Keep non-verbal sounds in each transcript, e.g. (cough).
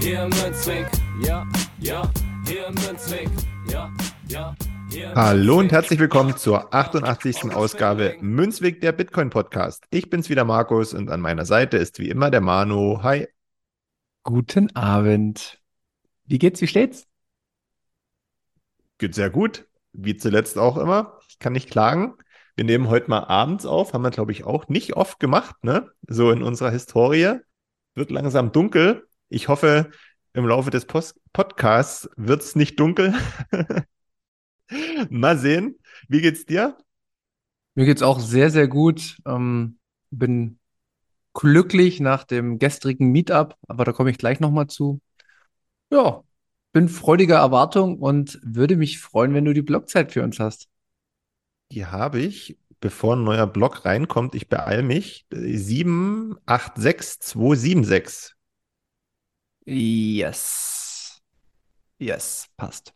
Hier im Münzweg, ja, ja, hier im Münzweg, ja, ja. Hallo und herzlich willkommen zur 88. Ausgabe Münzweg der Bitcoin Podcast. Ich bin's wieder Markus und an meiner Seite ist wie immer der Manu. Hi. Guten Abend. Wie geht's? Wie steht's? Geht sehr gut, wie zuletzt auch immer. Ich kann nicht klagen. Wir nehmen heute mal abends auf, haben wir glaube ich auch nicht oft gemacht, ne? So in unserer Historie. Wird langsam dunkel. Ich hoffe, im Laufe des Post Podcasts wird es nicht dunkel. (laughs) Mal sehen. Wie geht's dir? Mir geht's auch sehr, sehr gut. Ähm, bin glücklich nach dem gestrigen Meetup, aber da komme ich gleich nochmal zu. Ja, bin freudiger Erwartung und würde mich freuen, wenn du die Blockzeit für uns hast. Die habe ich, bevor ein neuer Block reinkommt. Ich beeile mich. 786276. Yes. Yes, passt.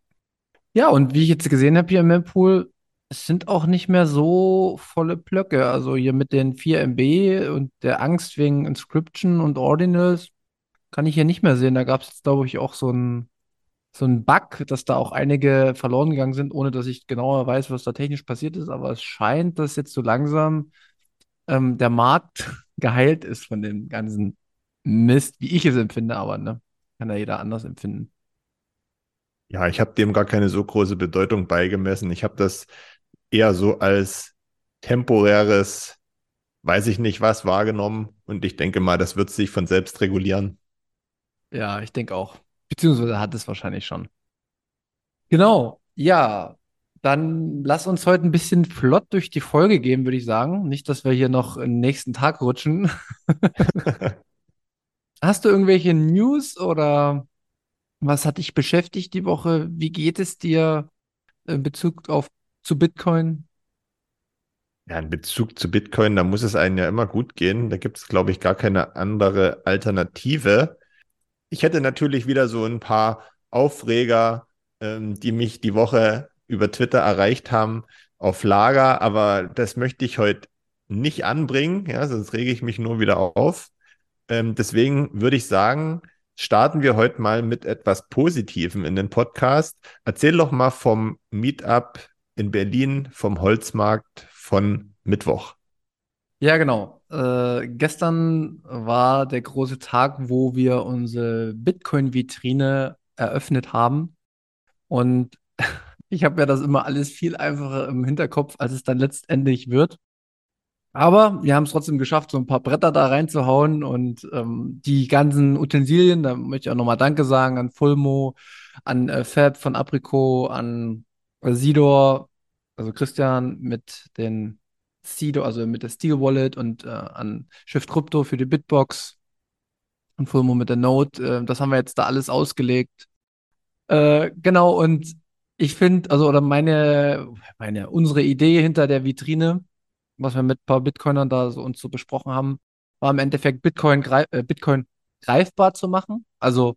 Ja, und wie ich jetzt gesehen habe hier im Mempool, es sind auch nicht mehr so volle Blöcke. Also hier mit den 4 MB und der Angst wegen Inscription und Ordinals kann ich hier nicht mehr sehen. Da gab es jetzt, glaube ich, auch so ein, so ein Bug, dass da auch einige verloren gegangen sind, ohne dass ich genauer weiß, was da technisch passiert ist. Aber es scheint, dass jetzt so langsam ähm, der Markt (laughs) geheilt ist von dem ganzen Mist, wie ich es empfinde, aber ne, kann ja jeder anders empfinden. Ja, ich habe dem gar keine so große Bedeutung beigemessen. Ich habe das eher so als temporäres, weiß ich nicht was, wahrgenommen. Und ich denke mal, das wird sich von selbst regulieren. Ja, ich denke auch. Beziehungsweise hat es wahrscheinlich schon. Genau, ja. Dann lass uns heute ein bisschen flott durch die Folge gehen, würde ich sagen. Nicht, dass wir hier noch den nächsten Tag rutschen. (laughs) (laughs) Hast du irgendwelche News oder was hat dich beschäftigt die Woche? Wie geht es dir in Bezug auf zu Bitcoin? Ja, in Bezug zu Bitcoin, da muss es einem ja immer gut gehen. Da gibt es, glaube ich, gar keine andere Alternative. Ich hätte natürlich wieder so ein paar Aufreger, ähm, die mich die Woche über Twitter erreicht haben, auf Lager, aber das möchte ich heute nicht anbringen, ja, sonst rege ich mich nur wieder auf. Ähm, deswegen würde ich sagen, starten wir heute mal mit etwas Positivem in den Podcast. Erzähl doch mal vom Meetup in Berlin, vom Holzmarkt von Mittwoch. Ja, genau. Äh, gestern war der große Tag, wo wir unsere Bitcoin-Vitrine eröffnet haben. Und (laughs) ich habe ja das immer alles viel einfacher im Hinterkopf, als es dann letztendlich wird. Aber wir haben es trotzdem geschafft, so ein paar Bretter da reinzuhauen und ähm, die ganzen Utensilien, da möchte ich auch nochmal Danke sagen an Fulmo, an äh, Fab von Apricot, an äh, Sidor, also Christian mit den Sidor, also mit der Steel Wallet und äh, an Shift Crypto für die Bitbox und Fulmo mit der Note. Äh, das haben wir jetzt da alles ausgelegt. Äh, genau, und ich finde, also, oder meine, meine, unsere Idee hinter der Vitrine, was wir mit ein paar Bitcoinern da so uns so besprochen haben, war im Endeffekt Bitcoin, greif, äh, Bitcoin greifbar zu machen. Also,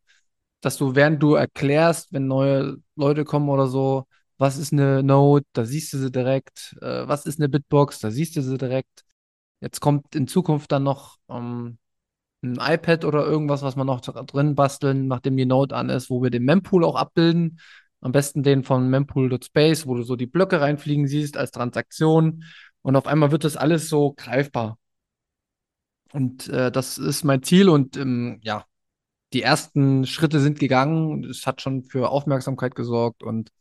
dass du, während du erklärst, wenn neue Leute kommen oder so, was ist eine Node, da siehst du sie direkt, äh, was ist eine Bitbox, da siehst du sie direkt. Jetzt kommt in Zukunft dann noch ähm, ein iPad oder irgendwas, was wir noch drin basteln, nachdem die Node an ist, wo wir den Mempool auch abbilden. Am besten den von mempool.space, wo du so die Blöcke reinfliegen siehst als Transaktion. Und auf einmal wird das alles so greifbar. Und äh, das ist mein Ziel. Und ähm, ja, die ersten Schritte sind gegangen. Es hat schon für Aufmerksamkeit gesorgt. Und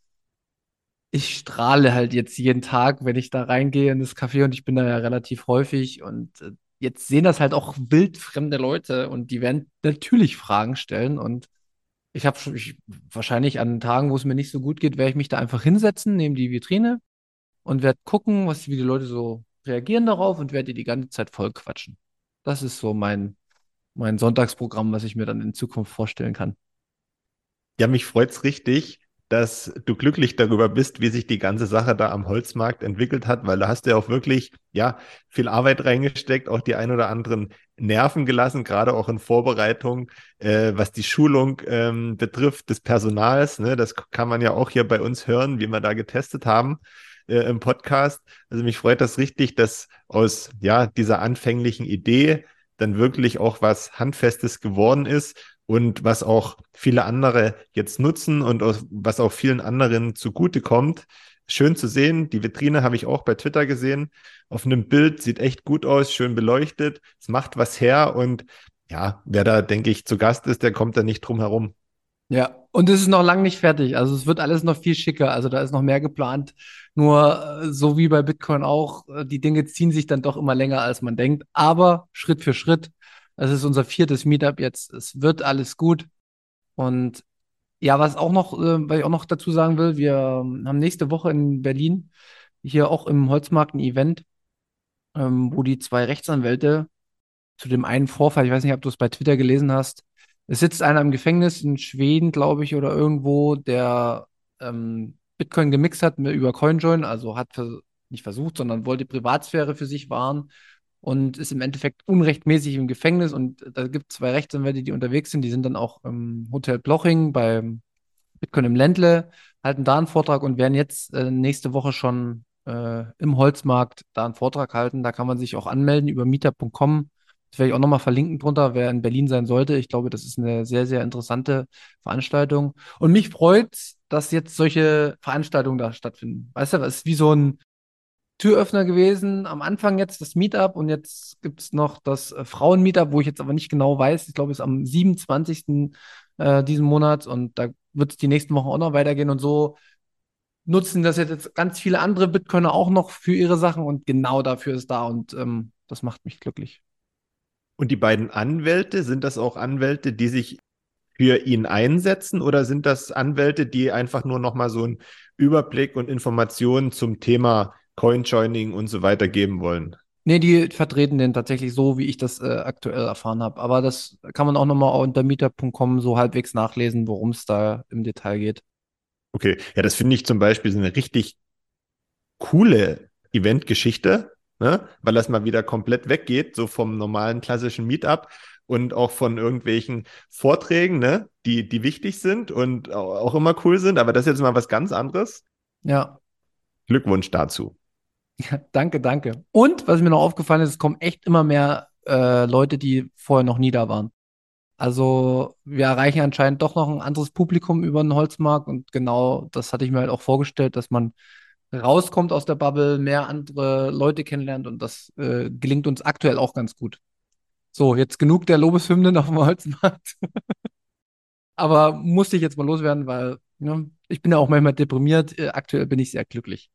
ich strahle halt jetzt jeden Tag, wenn ich da reingehe in das Café. Und ich bin da ja relativ häufig. Und äh, jetzt sehen das halt auch wildfremde Leute. Und die werden natürlich Fragen stellen. Und ich habe wahrscheinlich an Tagen, wo es mir nicht so gut geht, werde ich mich da einfach hinsetzen, neben die Vitrine und werde gucken, was, wie die Leute so reagieren darauf und werde die ganze Zeit voll quatschen. Das ist so mein, mein Sonntagsprogramm, was ich mir dann in Zukunft vorstellen kann. Ja, mich freut's richtig, dass du glücklich darüber bist, wie sich die ganze Sache da am Holzmarkt entwickelt hat, weil da hast du ja auch wirklich, ja, viel Arbeit reingesteckt, auch die ein oder anderen Nerven gelassen, gerade auch in Vorbereitung, äh, was die Schulung ähm, betrifft des Personals. Ne? Das kann man ja auch hier bei uns hören, wie wir da getestet haben äh, im Podcast. Also mich freut das richtig, dass aus ja dieser anfänglichen Idee dann wirklich auch was Handfestes geworden ist und was auch viele andere jetzt nutzen und was auch vielen anderen zugutekommt. Schön zu sehen. Die Vitrine habe ich auch bei Twitter gesehen. Auf einem Bild sieht echt gut aus, schön beleuchtet. Es macht was her und ja, wer da, denke ich, zu Gast ist, der kommt da nicht drum herum. Ja, und es ist noch lange nicht fertig. Also es wird alles noch viel schicker. Also da ist noch mehr geplant. Nur äh, so wie bei Bitcoin auch, äh, die Dinge ziehen sich dann doch immer länger, als man denkt. Aber Schritt für Schritt es ist unser viertes Meetup jetzt. Es wird alles gut. Und ja, was auch noch, äh, was ich auch noch dazu sagen will, wir haben nächste Woche in Berlin hier auch im Holzmarkt ein Event, ähm, wo die zwei Rechtsanwälte zu dem einen Vorfall, ich weiß nicht, ob du es bei Twitter gelesen hast, es sitzt einer im Gefängnis in Schweden, glaube ich, oder irgendwo, der ähm, Bitcoin gemixt hat über CoinJoin, also hat für, nicht versucht, sondern wollte Privatsphäre für sich wahren und ist im Endeffekt unrechtmäßig im Gefängnis. Und da gibt es zwei Rechtsanwälte, die unterwegs sind. Die sind dann auch im Hotel Bloching bei Bitcoin im Ländle, halten da einen Vortrag und werden jetzt äh, nächste Woche schon äh, im Holzmarkt da einen Vortrag halten. Da kann man sich auch anmelden über meetup.com. Das werde ich auch nochmal verlinken drunter, wer in Berlin sein sollte. Ich glaube, das ist eine sehr, sehr interessante Veranstaltung. Und mich freut, dass jetzt solche Veranstaltungen da stattfinden. Weißt du, es ist wie so ein Türöffner gewesen. Am Anfang jetzt das Meetup und jetzt gibt es noch das äh, Frauen-Meetup, wo ich jetzt aber nicht genau weiß. Ich glaube, es ist am 27. Äh, diesen Monats und da wird es die nächsten Wochen auch noch weitergehen und so nutzen das jetzt ganz viele andere Bitcoiner auch noch für ihre Sachen und genau dafür ist da und ähm, das macht mich glücklich. Und die beiden Anwälte, sind das auch Anwälte, die sich für ihn einsetzen oder sind das Anwälte, die einfach nur nochmal so einen Überblick und Informationen zum Thema Coinjoining und so weiter geben wollen. Nee, die vertreten den tatsächlich so, wie ich das äh, aktuell erfahren habe. Aber das kann man auch nochmal unter meetup.com so halbwegs nachlesen, worum es da im Detail geht. Okay, ja, das finde ich zum Beispiel so eine richtig coole Eventgeschichte, ne? weil das mal wieder komplett weggeht, so vom normalen klassischen Meetup und auch von irgendwelchen Vorträgen, ne? die, die wichtig sind und auch immer cool sind. Aber das ist jetzt mal was ganz anderes. Ja. Glückwunsch dazu. Ja, danke, danke. Und was mir noch aufgefallen ist, es kommen echt immer mehr äh, Leute, die vorher noch nie da waren. Also wir erreichen anscheinend doch noch ein anderes Publikum über den Holzmarkt und genau das hatte ich mir halt auch vorgestellt, dass man rauskommt aus der Bubble, mehr andere Leute kennenlernt und das äh, gelingt uns aktuell auch ganz gut. So, jetzt genug der Lobeshymnen auf (laughs) dem Holzmarkt. (laughs) Aber musste ich jetzt mal loswerden, weil ne, ich bin ja auch manchmal deprimiert. Äh, aktuell bin ich sehr glücklich.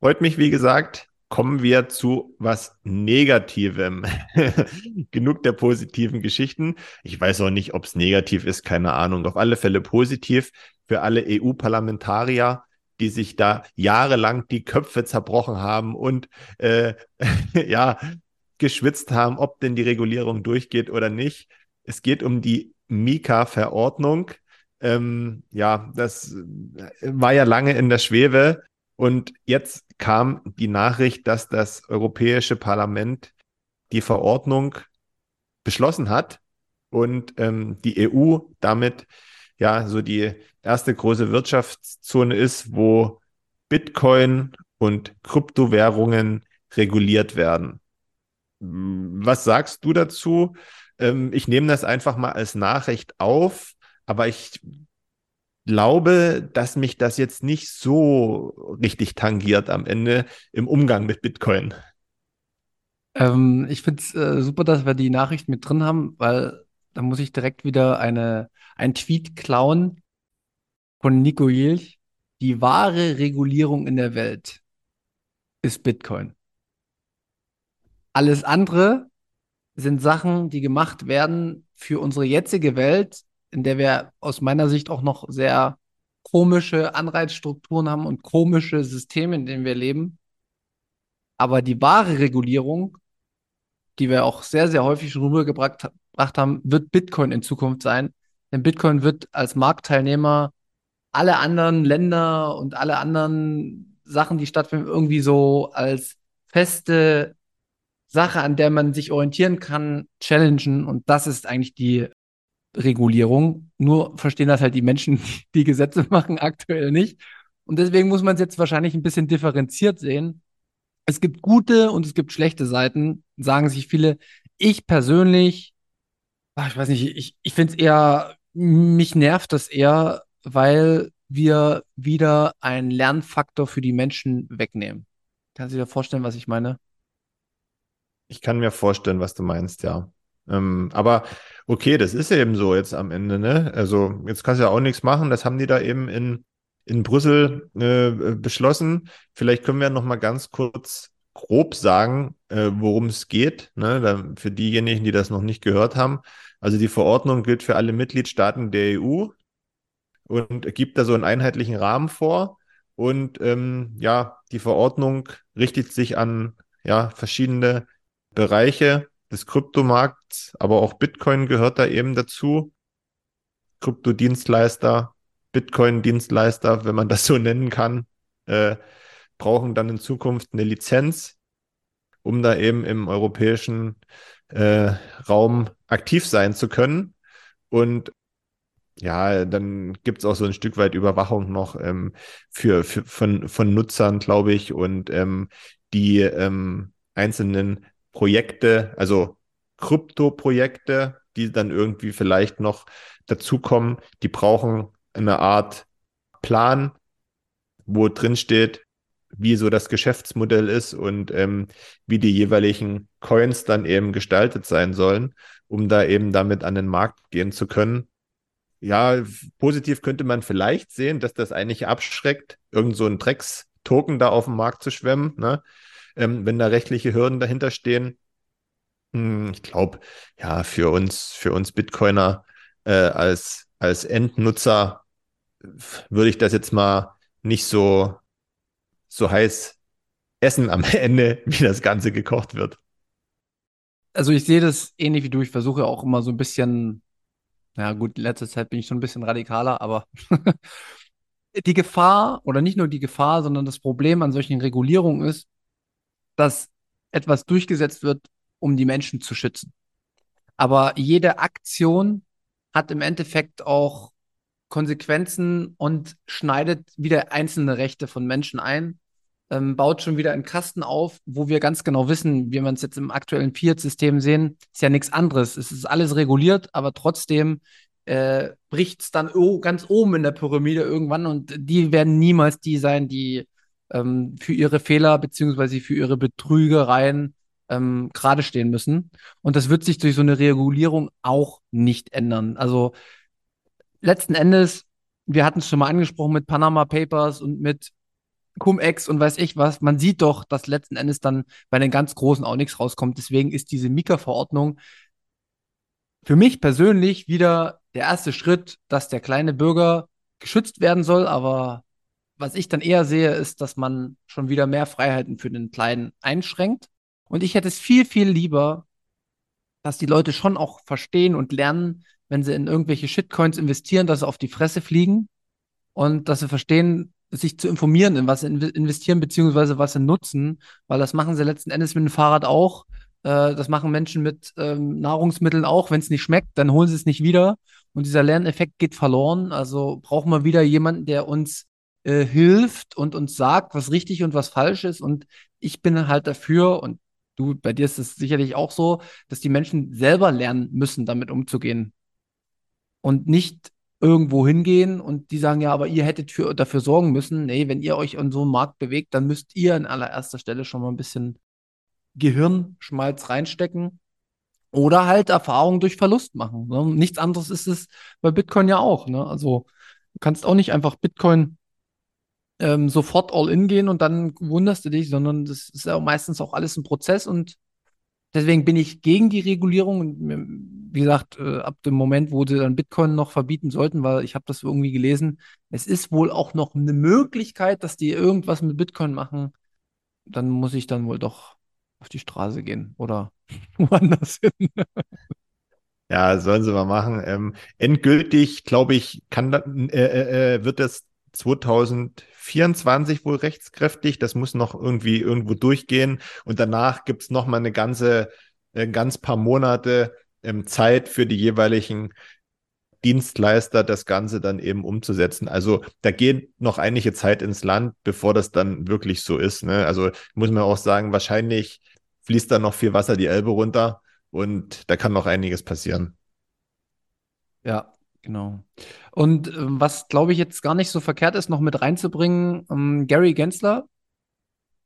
Freut mich, wie gesagt. Kommen wir zu was Negativem. (laughs) Genug der positiven Geschichten. Ich weiß auch nicht, ob es negativ ist, keine Ahnung. Auf alle Fälle positiv für alle EU-Parlamentarier, die sich da jahrelang die Köpfe zerbrochen haben und äh, (laughs) ja, geschwitzt haben, ob denn die Regulierung durchgeht oder nicht. Es geht um die Mika-Verordnung. Ähm, ja, das war ja lange in der Schwebe und jetzt kam die Nachricht, dass das Europäische Parlament die Verordnung beschlossen hat und ähm, die EU damit ja so die erste große Wirtschaftszone ist, wo Bitcoin und Kryptowährungen reguliert werden. Was sagst du dazu? Ähm, ich nehme das einfach mal als Nachricht auf, aber ich glaube, dass mich das jetzt nicht so richtig tangiert am Ende im Umgang mit Bitcoin. Ähm, ich finde es äh, super, dass wir die Nachricht mit drin haben, weil da muss ich direkt wieder eine, ein Tweet klauen von Nico Jilch. Die wahre Regulierung in der Welt ist Bitcoin. Alles andere sind Sachen, die gemacht werden für unsere jetzige Welt, in der wir aus meiner Sicht auch noch sehr komische Anreizstrukturen haben und komische Systeme, in denen wir leben. Aber die wahre Regulierung die wir auch sehr, sehr häufig schon rübergebracht haben, wird Bitcoin in Zukunft sein. Denn Bitcoin wird als Marktteilnehmer alle anderen Länder und alle anderen Sachen, die stattfinden, irgendwie so als feste Sache, an der man sich orientieren kann, challengen. Und das ist eigentlich die Regulierung. Nur verstehen das halt die Menschen, (laughs) die Gesetze machen, aktuell nicht. Und deswegen muss man es jetzt wahrscheinlich ein bisschen differenziert sehen. Es gibt gute und es gibt schlechte Seiten, sagen sich viele. Ich persönlich, ach, ich weiß nicht, ich, ich finde es eher, mich nervt das eher, weil wir wieder einen Lernfaktor für die Menschen wegnehmen. Kannst du dir vorstellen, was ich meine? Ich kann mir vorstellen, was du meinst, ja. Ähm, aber okay, das ist eben so jetzt am Ende, ne? Also jetzt kannst du ja auch nichts machen. Das haben die da eben in, in Brüssel äh, beschlossen. Vielleicht können wir noch mal ganz kurz grob sagen, äh, worum es geht, ne? Da, für diejenigen, die das noch nicht gehört haben. Also die Verordnung gilt für alle Mitgliedstaaten der EU und gibt da so einen einheitlichen Rahmen vor. Und ähm, ja, die Verordnung richtet sich an ja, verschiedene Bereiche des Kryptomarkts, aber auch Bitcoin gehört da eben dazu. Kryptodienstleister, Bitcoin-Dienstleister, wenn man das so nennen kann, äh, brauchen dann in Zukunft eine Lizenz, um da eben im europäischen äh, Raum aktiv sein zu können. Und ja, dann gibt es auch so ein Stück weit Überwachung noch ähm, für, für, von, von Nutzern, glaube ich, und ähm, die ähm, einzelnen Projekte, also Krypto-Projekte, die dann irgendwie vielleicht noch dazukommen, die brauchen eine Art Plan, wo drin steht, wie so das Geschäftsmodell ist und ähm, wie die jeweiligen Coins dann eben gestaltet sein sollen, um da eben damit an den Markt gehen zu können ja, positiv könnte man vielleicht sehen, dass das eigentlich abschreckt, irgend so ein Drecks-Token da auf dem Markt zu schwemmen, ne? Ähm, wenn da rechtliche Hürden dahinter stehen. Hm, ich glaube, ja, für uns, für uns Bitcoiner äh, als, als Endnutzer würde ich das jetzt mal nicht so, so heiß essen am (laughs) Ende, wie das Ganze gekocht wird. Also ich sehe das ähnlich wie du. Ich versuche auch immer so ein bisschen ja, gut, in letzter Zeit bin ich schon ein bisschen radikaler, aber (laughs) die Gefahr oder nicht nur die Gefahr, sondern das Problem an solchen Regulierungen ist, dass etwas durchgesetzt wird, um die Menschen zu schützen. Aber jede Aktion hat im Endeffekt auch Konsequenzen und schneidet wieder einzelne Rechte von Menschen ein ähm, baut schon wieder einen Kasten auf, wo wir ganz genau wissen, wie man es jetzt im aktuellen Fiat-System sehen, ist ja nichts anderes. Es ist alles reguliert, aber trotzdem äh, bricht es dann oh, ganz oben in der Pyramide irgendwann und die werden niemals die sein, die ähm, für ihre Fehler beziehungsweise für ihre Betrügereien ähm, gerade stehen müssen. Und das wird sich durch so eine Regulierung auch nicht ändern. Also letzten Endes, wir hatten es schon mal angesprochen mit Panama Papers und mit Cum-Ex und weiß ich was. Man sieht doch, dass letzten Endes dann bei den ganz Großen auch nichts rauskommt. Deswegen ist diese Mika-Verordnung für mich persönlich wieder der erste Schritt, dass der kleine Bürger geschützt werden soll. Aber was ich dann eher sehe, ist, dass man schon wieder mehr Freiheiten für den Kleinen einschränkt. Und ich hätte es viel, viel lieber, dass die Leute schon auch verstehen und lernen, wenn sie in irgendwelche Shitcoins investieren, dass sie auf die Fresse fliegen und dass sie verstehen, sich zu informieren, in was sie investieren, beziehungsweise was sie nutzen, weil das machen sie letzten Endes mit dem Fahrrad auch. Äh, das machen Menschen mit ähm, Nahrungsmitteln auch. Wenn es nicht schmeckt, dann holen sie es nicht wieder. Und dieser Lerneffekt geht verloren. Also brauchen wir wieder jemanden, der uns äh, hilft und uns sagt, was richtig und was falsch ist. Und ich bin halt dafür, und du, bei dir ist es sicherlich auch so, dass die Menschen selber lernen müssen, damit umzugehen. Und nicht irgendwo hingehen und die sagen, ja, aber ihr hättet für, dafür sorgen müssen. Nee, wenn ihr euch an so einem Markt bewegt, dann müsst ihr an allererster Stelle schon mal ein bisschen Gehirnschmalz reinstecken oder halt Erfahrungen durch Verlust machen. Ne? Nichts anderes ist es bei Bitcoin ja auch. Ne? Also du kannst auch nicht einfach Bitcoin ähm, sofort all in gehen und dann wunderst du dich, sondern das ist ja meistens auch alles ein Prozess und deswegen bin ich gegen die Regulierung. Und wie gesagt, äh, ab dem Moment, wo sie dann Bitcoin noch verbieten sollten, weil ich habe das irgendwie gelesen, es ist wohl auch noch eine Möglichkeit, dass die irgendwas mit Bitcoin machen. Dann muss ich dann wohl doch auf die Straße gehen oder (laughs) woanders hin. Ja, sollen sie mal machen. Ähm, endgültig, glaube ich, kann, äh, äh, äh wird das 2024 wohl rechtskräftig. Das muss noch irgendwie irgendwo durchgehen. Und danach gibt es noch mal eine ganze, äh, ganz paar Monate ähm, Zeit für die jeweiligen Dienstleister, das Ganze dann eben umzusetzen. Also da geht noch einige Zeit ins Land, bevor das dann wirklich so ist. Ne? Also muss man auch sagen, wahrscheinlich fließt da noch viel Wasser die Elbe runter und da kann noch einiges passieren. Ja, genau. Und ähm, was, glaube ich, jetzt gar nicht so verkehrt ist, noch mit reinzubringen, ähm, Gary Gensler,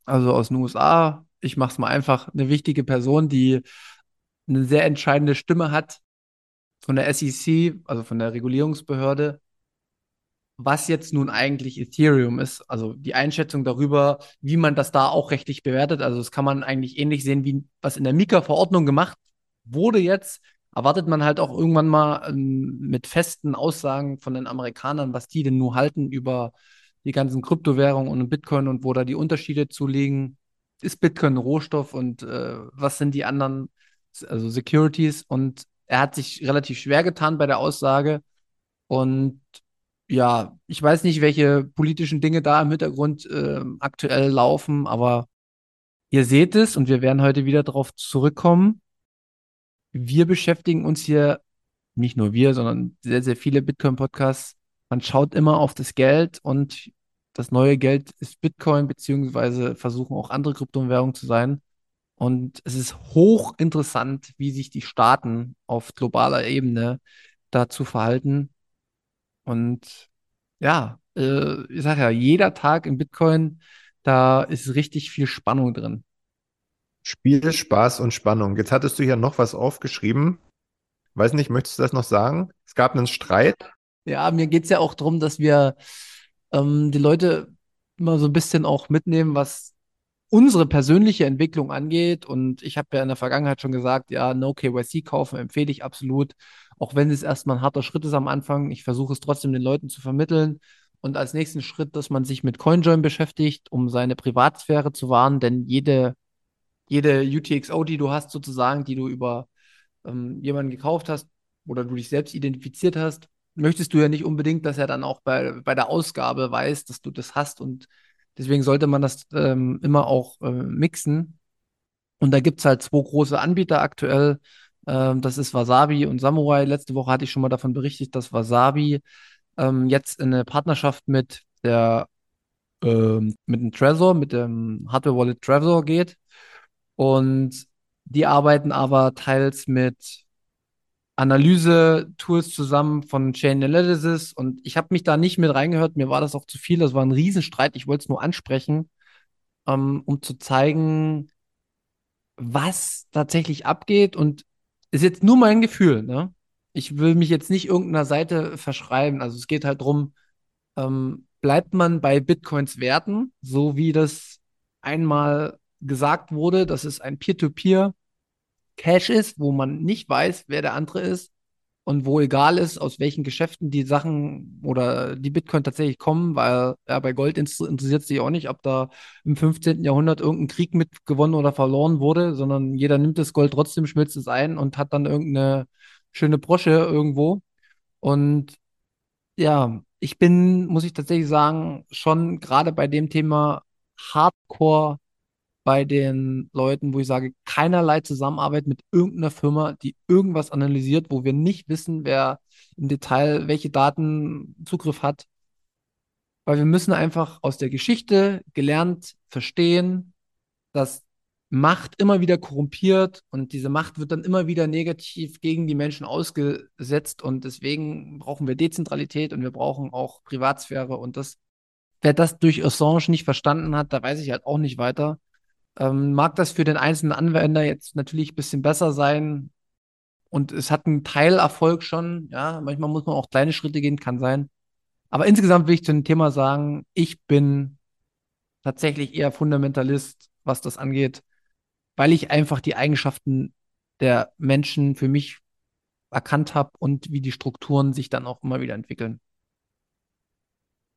also aus den USA, ich mache es mal einfach, eine wichtige Person, die eine sehr entscheidende Stimme hat von der SEC, also von der Regulierungsbehörde, was jetzt nun eigentlich Ethereum ist, also die Einschätzung darüber, wie man das da auch rechtlich bewertet. Also das kann man eigentlich ähnlich sehen, wie was in der Mika-Verordnung gemacht wurde jetzt. Erwartet man halt auch irgendwann mal ähm, mit festen Aussagen von den Amerikanern, was die denn nur halten über die ganzen Kryptowährungen und Bitcoin und wo da die Unterschiede zu liegen. Ist Bitcoin Rohstoff und äh, was sind die anderen, also Securities? Und er hat sich relativ schwer getan bei der Aussage. Und ja, ich weiß nicht, welche politischen Dinge da im Hintergrund äh, aktuell laufen, aber ihr seht es und wir werden heute wieder darauf zurückkommen. Wir beschäftigen uns hier, nicht nur wir, sondern sehr, sehr viele Bitcoin-Podcasts. Man schaut immer auf das Geld und das neue Geld ist Bitcoin, beziehungsweise versuchen auch andere Kryptowährungen zu sein. Und es ist hochinteressant, wie sich die Staaten auf globaler Ebene dazu verhalten. Und ja, äh, ich sage ja, jeder Tag in Bitcoin, da ist richtig viel Spannung drin. Spiel, Spaß und Spannung. Jetzt hattest du hier noch was aufgeschrieben. Weiß nicht, möchtest du das noch sagen? Es gab einen Streit. Ja, mir geht es ja auch darum, dass wir ähm, die Leute immer so ein bisschen auch mitnehmen, was unsere persönliche Entwicklung angeht, und ich habe ja in der Vergangenheit schon gesagt, ja, No KYC kaufen empfehle ich absolut, auch wenn es erstmal ein harter Schritt ist am Anfang. Ich versuche es trotzdem den Leuten zu vermitteln. Und als nächsten Schritt, dass man sich mit CoinJoin beschäftigt, um seine Privatsphäre zu wahren, denn jede, jede UTXO, die du hast, sozusagen, die du über ähm, jemanden gekauft hast oder du dich selbst identifiziert hast, möchtest du ja nicht unbedingt, dass er dann auch bei, bei der Ausgabe weiß, dass du das hast und Deswegen sollte man das ähm, immer auch äh, mixen. Und da gibt es halt zwei große Anbieter aktuell. Ähm, das ist Wasabi und Samurai. Letzte Woche hatte ich schon mal davon berichtet, dass Wasabi ähm, jetzt in eine Partnerschaft mit der ähm, mit dem Trezor, mit dem Hardware Wallet Trezor geht. Und die arbeiten aber teils mit Analyse-Tools zusammen von Chain Analysis und ich habe mich da nicht mit reingehört. Mir war das auch zu viel. Das war ein Riesenstreit. Ich wollte es nur ansprechen, ähm, um zu zeigen, was tatsächlich abgeht. Und ist jetzt nur mein Gefühl. Ne? Ich will mich jetzt nicht irgendeiner Seite verschreiben. Also es geht halt darum, ähm, bleibt man bei Bitcoins Werten, so wie das einmal gesagt wurde, dass es ein Peer-to-Peer Cash ist, wo man nicht weiß, wer der andere ist und wo egal ist, aus welchen Geschäften die Sachen oder die Bitcoin tatsächlich kommen, weil ja, bei Gold interessiert sich auch nicht, ob da im 15. Jahrhundert irgendein Krieg mit gewonnen oder verloren wurde, sondern jeder nimmt das Gold trotzdem, schmilzt es ein und hat dann irgendeine schöne Brosche irgendwo. Und ja, ich bin, muss ich tatsächlich sagen, schon gerade bei dem Thema Hardcore bei den Leuten, wo ich sage, keinerlei Zusammenarbeit mit irgendeiner Firma, die irgendwas analysiert, wo wir nicht wissen, wer im Detail welche Daten Zugriff hat. Weil wir müssen einfach aus der Geschichte gelernt verstehen, dass Macht immer wieder korrumpiert und diese Macht wird dann immer wieder negativ gegen die Menschen ausgesetzt und deswegen brauchen wir Dezentralität und wir brauchen auch Privatsphäre und das, wer das durch Assange nicht verstanden hat, da weiß ich halt auch nicht weiter. Ähm, mag das für den einzelnen Anwender jetzt natürlich ein bisschen besser sein. Und es hat einen Teilerfolg schon. Ja, manchmal muss man auch kleine Schritte gehen, kann sein. Aber insgesamt will ich zu dem Thema sagen, ich bin tatsächlich eher Fundamentalist, was das angeht, weil ich einfach die Eigenschaften der Menschen für mich erkannt habe und wie die Strukturen sich dann auch immer wieder entwickeln.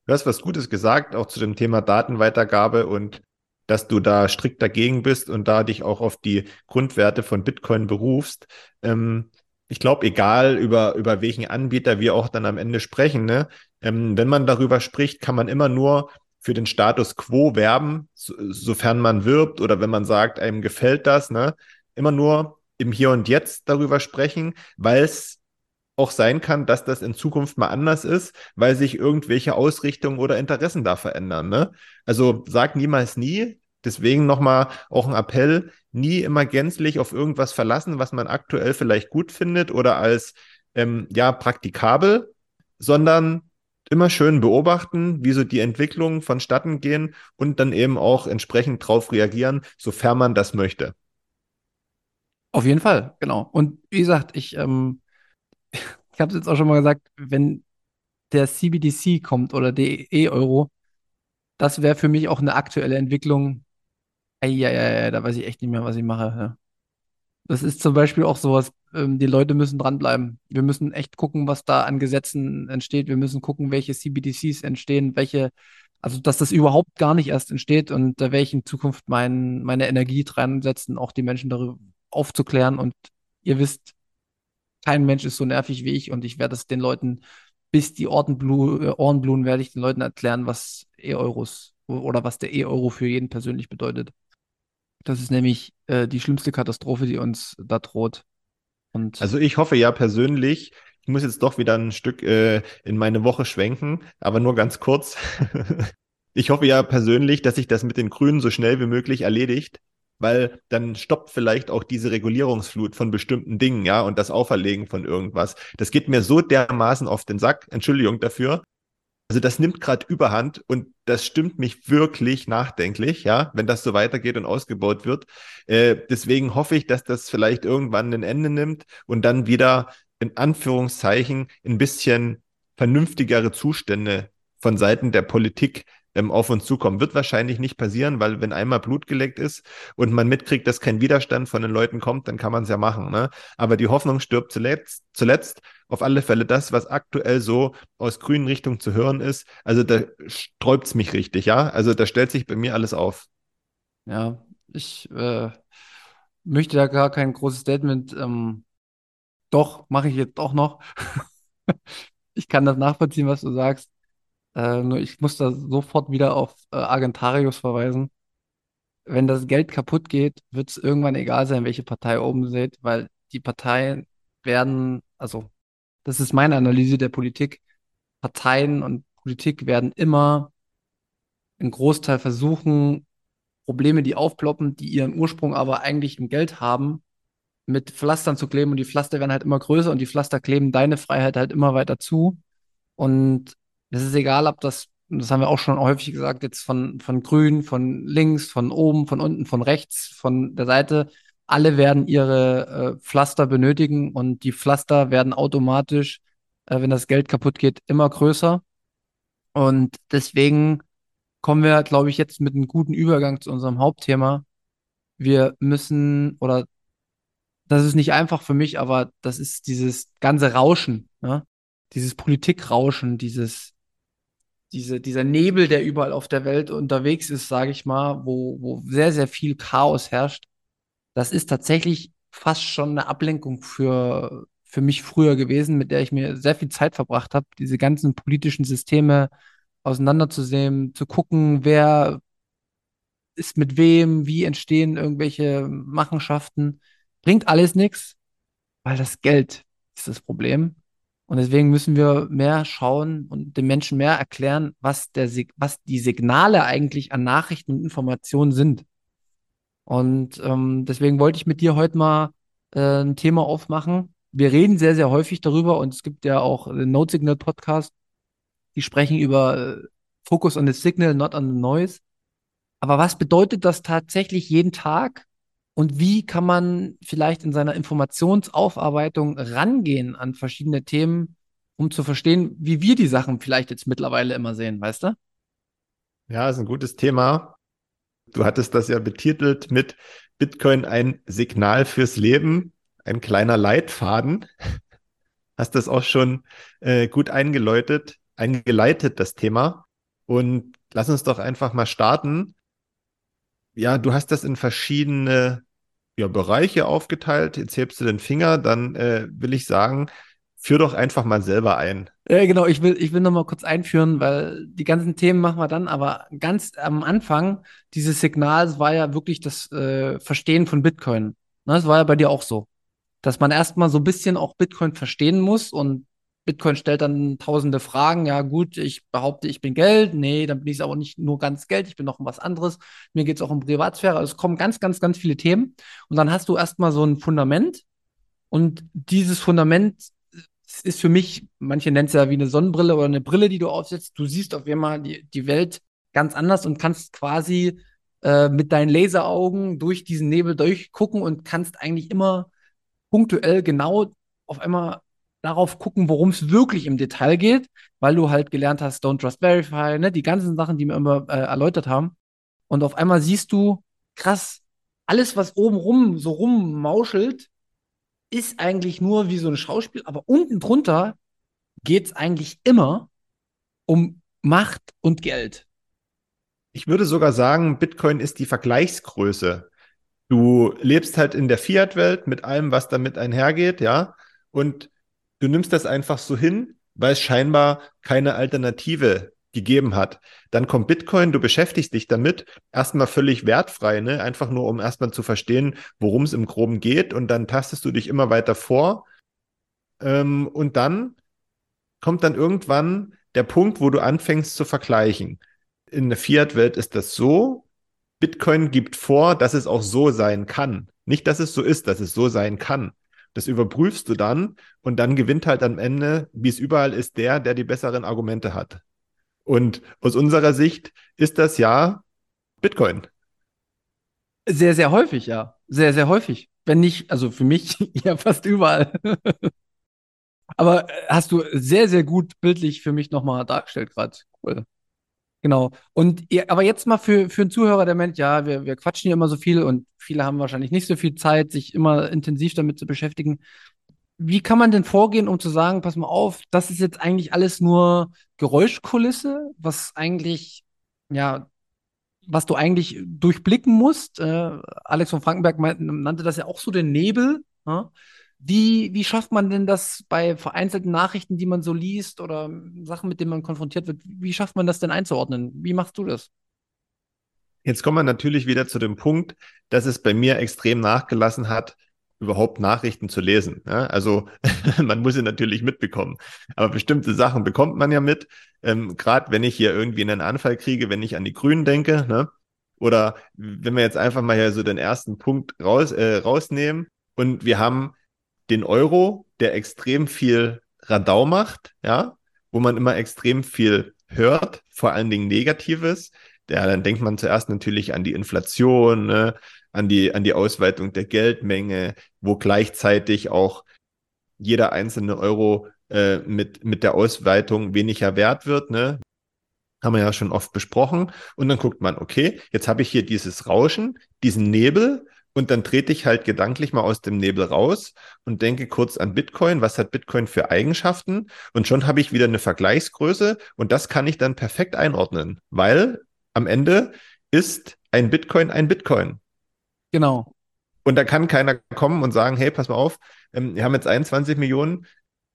Du hast was Gutes gesagt, auch zu dem Thema Datenweitergabe und dass du da strikt dagegen bist und da dich auch auf die Grundwerte von Bitcoin berufst. Ähm, ich glaube, egal über, über welchen Anbieter wir auch dann am Ende sprechen, ne? Ähm, wenn man darüber spricht, kann man immer nur für den Status quo werben, so, sofern man wirbt oder wenn man sagt, einem gefällt das, ne? Immer nur im Hier und Jetzt darüber sprechen, weil es auch sein kann, dass das in Zukunft mal anders ist, weil sich irgendwelche Ausrichtungen oder Interessen da verändern. Ne? Also sag niemals nie. Deswegen nochmal auch ein Appell, nie immer gänzlich auf irgendwas verlassen, was man aktuell vielleicht gut findet oder als ähm, ja praktikabel, sondern immer schön beobachten, wie so die Entwicklungen vonstatten gehen und dann eben auch entsprechend drauf reagieren, sofern man das möchte. Auf jeden Fall, genau. Und wie gesagt, ich, ähm, ich habe es jetzt auch schon mal gesagt, wenn der CBDC kommt oder der E-Euro, das wäre für mich auch eine aktuelle Entwicklung. Eieiei, da weiß ich echt nicht mehr, was ich mache. Das ist zum Beispiel auch sowas, ähm, die Leute müssen dranbleiben. Wir müssen echt gucken, was da an Gesetzen entsteht. Wir müssen gucken, welche CBDCs entstehen, welche, also dass das überhaupt gar nicht erst entsteht und da werde ich in Zukunft mein, meine Energie dran setzen, auch die Menschen darüber aufzuklären. Und ihr wisst, kein Mensch ist so nervig wie ich und ich werde es den Leuten, bis die Ohren, blu äh, werde ich den Leuten erklären, was E-Euros oder was der E-Euro für jeden persönlich bedeutet. Das ist nämlich äh, die schlimmste Katastrophe, die uns da droht. Und also ich hoffe ja persönlich, ich muss jetzt doch wieder ein Stück äh, in meine Woche schwenken, aber nur ganz kurz. (laughs) ich hoffe ja persönlich, dass sich das mit den Grünen so schnell wie möglich erledigt, weil dann stoppt vielleicht auch diese Regulierungsflut von bestimmten Dingen, ja, und das Auferlegen von irgendwas. Das geht mir so dermaßen auf den Sack, Entschuldigung dafür. Also das nimmt gerade Überhand und das stimmt mich wirklich nachdenklich, ja, wenn das so weitergeht und ausgebaut wird. Äh, deswegen hoffe ich, dass das vielleicht irgendwann ein Ende nimmt und dann wieder in Anführungszeichen ein bisschen vernünftigere Zustände von Seiten der Politik ähm, auf uns zukommen. Wird wahrscheinlich nicht passieren, weil wenn einmal Blut geleckt ist und man mitkriegt, dass kein Widerstand von den Leuten kommt, dann kann man es ja machen. Ne? Aber die Hoffnung stirbt zuletzt, zuletzt. Auf alle Fälle das, was aktuell so aus grünen Richtung zu hören ist. Also da sträubt es mich richtig, ja. Also da stellt sich bei mir alles auf. Ja, ich äh, möchte da gar kein großes Statement. Ähm, doch, mache ich jetzt auch noch. (laughs) ich kann das nachvollziehen, was du sagst. Äh, nur ich muss da sofort wieder auf äh, Argentarius verweisen. Wenn das Geld kaputt geht, wird es irgendwann egal sein, welche Partei oben seht, weil die Parteien werden, also das ist meine Analyse der Politik, Parteien und Politik werden immer einen Großteil versuchen, Probleme, die aufploppen, die ihren Ursprung aber eigentlich im Geld haben, mit Pflastern zu kleben und die Pflaster werden halt immer größer und die Pflaster kleben deine Freiheit halt immer weiter zu. Und es ist egal, ob das, das haben wir auch schon häufig gesagt, jetzt von, von grün, von links, von oben, von unten, von rechts, von der Seite. Alle werden ihre äh, Pflaster benötigen und die Pflaster werden automatisch, äh, wenn das Geld kaputt geht, immer größer. Und deswegen kommen wir, glaube ich, jetzt mit einem guten Übergang zu unserem Hauptthema. Wir müssen, oder das ist nicht einfach für mich, aber das ist dieses ganze Rauschen, ja? dieses Politikrauschen, dieses diese, dieser Nebel, der überall auf der Welt unterwegs ist, sage ich mal, wo, wo sehr, sehr viel Chaos herrscht, das ist tatsächlich fast schon eine Ablenkung für, für mich früher gewesen, mit der ich mir sehr viel Zeit verbracht habe, diese ganzen politischen Systeme auseinanderzusehen, zu gucken, wer ist mit wem, wie entstehen irgendwelche Machenschaften. Bringt alles nichts, weil das Geld ist das Problem. Und deswegen müssen wir mehr schauen und den Menschen mehr erklären, was, der, was die Signale eigentlich an Nachrichten und Informationen sind. Und ähm, deswegen wollte ich mit dir heute mal äh, ein Thema aufmachen. Wir reden sehr, sehr häufig darüber und es gibt ja auch den Note Signal Podcast, die sprechen über äh, Focus on the Signal, not on the Noise. Aber was bedeutet das tatsächlich jeden Tag? Und wie kann man vielleicht in seiner Informationsaufarbeitung rangehen an verschiedene Themen, um zu verstehen, wie wir die Sachen vielleicht jetzt mittlerweile immer sehen, weißt du? Ja, ist ein gutes Thema. Du hattest das ja betitelt mit Bitcoin ein Signal fürs Leben, ein kleiner Leitfaden. Hast das auch schon äh, gut eingeläutet, eingeleitet, das Thema. Und lass uns doch einfach mal starten ja, du hast das in verschiedene ja, Bereiche aufgeteilt. Jetzt hebst du den Finger, dann äh, will ich sagen, führ doch einfach mal selber ein. Ja, genau, ich will, ich will noch mal kurz einführen, weil die ganzen Themen machen wir dann, aber ganz am Anfang dieses Signals war ja wirklich das äh, Verstehen von Bitcoin. Ne, das war ja bei dir auch so, dass man erstmal so ein bisschen auch Bitcoin verstehen muss und Bitcoin stellt dann tausende Fragen. Ja, gut, ich behaupte, ich bin Geld. Nee, dann bin ich aber nicht nur ganz Geld, ich bin noch um was anderes. Mir geht es auch um Privatsphäre. Also es kommen ganz, ganz, ganz viele Themen. Und dann hast du erstmal so ein Fundament. Und dieses Fundament ist für mich, manche nennen es ja wie eine Sonnenbrille oder eine Brille, die du aufsetzt. Du siehst auf einmal die, die Welt ganz anders und kannst quasi äh, mit deinen Laseraugen durch diesen Nebel durchgucken und kannst eigentlich immer punktuell genau auf einmal darauf gucken, worum es wirklich im Detail geht, weil du halt gelernt hast, Don't Trust Verify, ne, die ganzen Sachen, die wir immer äh, erläutert haben. Und auf einmal siehst du, krass, alles, was oben rum so rummauschelt, ist eigentlich nur wie so ein Schauspiel, aber unten drunter geht es eigentlich immer um Macht und Geld. Ich würde sogar sagen, Bitcoin ist die Vergleichsgröße. Du lebst halt in der Fiat-Welt mit allem, was damit einhergeht, ja. Und du nimmst das einfach so hin, weil es scheinbar keine Alternative gegeben hat. Dann kommt Bitcoin, du beschäftigst dich damit, erstmal völlig wertfrei, ne? einfach nur um erstmal zu verstehen, worum es im Groben geht und dann tastest du dich immer weiter vor ähm, und dann kommt dann irgendwann der Punkt, wo du anfängst zu vergleichen. In der Fiat-Welt ist das so, Bitcoin gibt vor, dass es auch so sein kann. Nicht, dass es so ist, dass es so sein kann. Das überprüfst du dann und dann gewinnt halt am Ende, wie es überall ist, der, der die besseren Argumente hat. Und aus unserer Sicht ist das ja Bitcoin. Sehr, sehr häufig, ja. Sehr, sehr häufig. Wenn nicht, also für mich (laughs) ja fast überall. (laughs) Aber äh, hast du sehr, sehr gut bildlich für mich nochmal dargestellt gerade. Cool. Genau. Und aber jetzt mal für, für einen Zuhörer, der meint, ja, wir, wir quatschen hier immer so viel und viele haben wahrscheinlich nicht so viel Zeit, sich immer intensiv damit zu beschäftigen. Wie kann man denn vorgehen, um zu sagen, pass mal auf, das ist jetzt eigentlich alles nur Geräuschkulisse, was eigentlich, ja, was du eigentlich durchblicken musst? Äh, Alex von Frankenberg meinte, nannte das ja auch so den Nebel. Ja? Wie, wie schafft man denn das bei vereinzelten Nachrichten, die man so liest oder Sachen, mit denen man konfrontiert wird? Wie schafft man das denn einzuordnen? Wie machst du das? Jetzt kommen wir natürlich wieder zu dem Punkt, dass es bei mir extrem nachgelassen hat, überhaupt Nachrichten zu lesen. Ja? Also (laughs) man muss sie natürlich mitbekommen. Aber bestimmte Sachen bekommt man ja mit. Ähm, Gerade wenn ich hier irgendwie einen Anfall kriege, wenn ich an die Grünen denke. Ne? Oder wenn wir jetzt einfach mal hier so den ersten Punkt raus, äh, rausnehmen und wir haben den Euro, der extrem viel Radau macht, ja, wo man immer extrem viel hört, vor allen Dingen Negatives. Ja, dann denkt man zuerst natürlich an die Inflation, ne, an die, an die Ausweitung der Geldmenge, wo gleichzeitig auch jeder einzelne Euro äh, mit, mit der Ausweitung weniger wert wird, ne? Haben wir ja schon oft besprochen. Und dann guckt man, okay, jetzt habe ich hier dieses Rauschen, diesen Nebel, und dann trete ich halt gedanklich mal aus dem Nebel raus und denke kurz an Bitcoin. Was hat Bitcoin für Eigenschaften? Und schon habe ich wieder eine Vergleichsgröße und das kann ich dann perfekt einordnen, weil am Ende ist ein Bitcoin ein Bitcoin. Genau. Und da kann keiner kommen und sagen, hey, pass mal auf, ähm, wir haben jetzt 21 Millionen,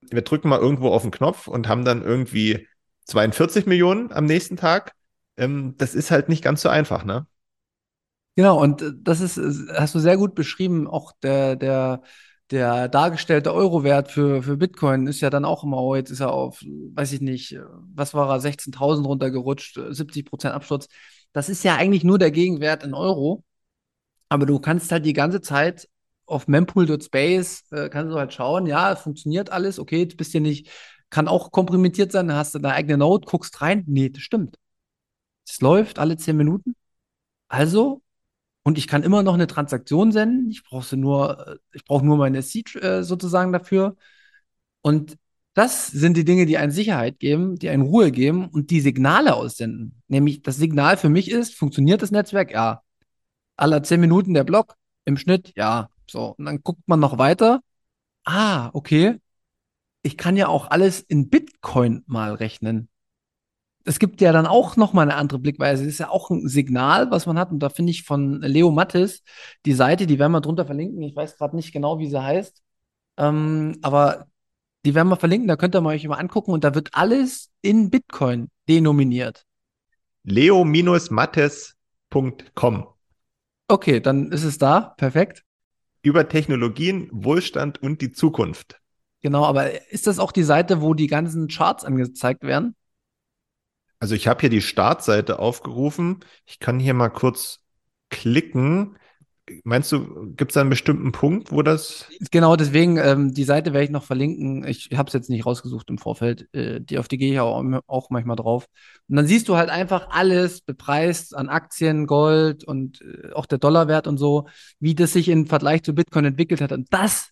wir drücken mal irgendwo auf den Knopf und haben dann irgendwie 42 Millionen am nächsten Tag. Ähm, das ist halt nicht ganz so einfach, ne? Genau, und äh, das ist, hast du sehr gut beschrieben, auch der, der, der dargestellte Euro-Wert für, für Bitcoin ist ja dann auch immer, oh, jetzt ist er auf, weiß ich nicht, was war er, 16.000 runtergerutscht, 70 Prozent Absturz. Das ist ja eigentlich nur der Gegenwert in Euro. Aber du kannst halt die ganze Zeit auf mempool.space, äh, kannst du halt schauen, ja, funktioniert alles, okay, du bist ja nicht, kann auch komprimiert sein, dann hast du deine eigene Note, guckst rein, nee, das stimmt. Es läuft alle 10 Minuten. Also und ich kann immer noch eine Transaktion senden. Ich brauche nur, ich brauche nur meine Seed äh, sozusagen dafür. Und das sind die Dinge, die einen Sicherheit geben, die einen Ruhe geben und die Signale aussenden. Nämlich das Signal für mich ist, funktioniert das Netzwerk? Ja. Aller zehn Minuten der Block im Schnitt? Ja. So. Und dann guckt man noch weiter. Ah, okay. Ich kann ja auch alles in Bitcoin mal rechnen. Es gibt ja dann auch nochmal eine andere Blickweise. Es ist ja auch ein Signal, was man hat. Und da finde ich von Leo Mattes die Seite, die werden wir drunter verlinken. Ich weiß gerade nicht genau, wie sie heißt. Ähm, aber die werden wir verlinken, da könnt ihr mal euch mal angucken. Und da wird alles in Bitcoin denominiert. Leo-mattes.com. Okay, dann ist es da. Perfekt. Über Technologien, Wohlstand und die Zukunft. Genau, aber ist das auch die Seite, wo die ganzen Charts angezeigt werden? Also ich habe hier die Startseite aufgerufen. Ich kann hier mal kurz klicken. Meinst du, gibt es einen bestimmten Punkt, wo das. Genau, deswegen, ähm, die Seite werde ich noch verlinken. Ich habe es jetzt nicht rausgesucht im Vorfeld. Äh, die, auf die gehe ich auch, auch, manchmal drauf. Und dann siehst du halt einfach alles bepreist an Aktien, Gold und äh, auch der Dollarwert und so, wie das sich im Vergleich zu Bitcoin entwickelt hat. Und das,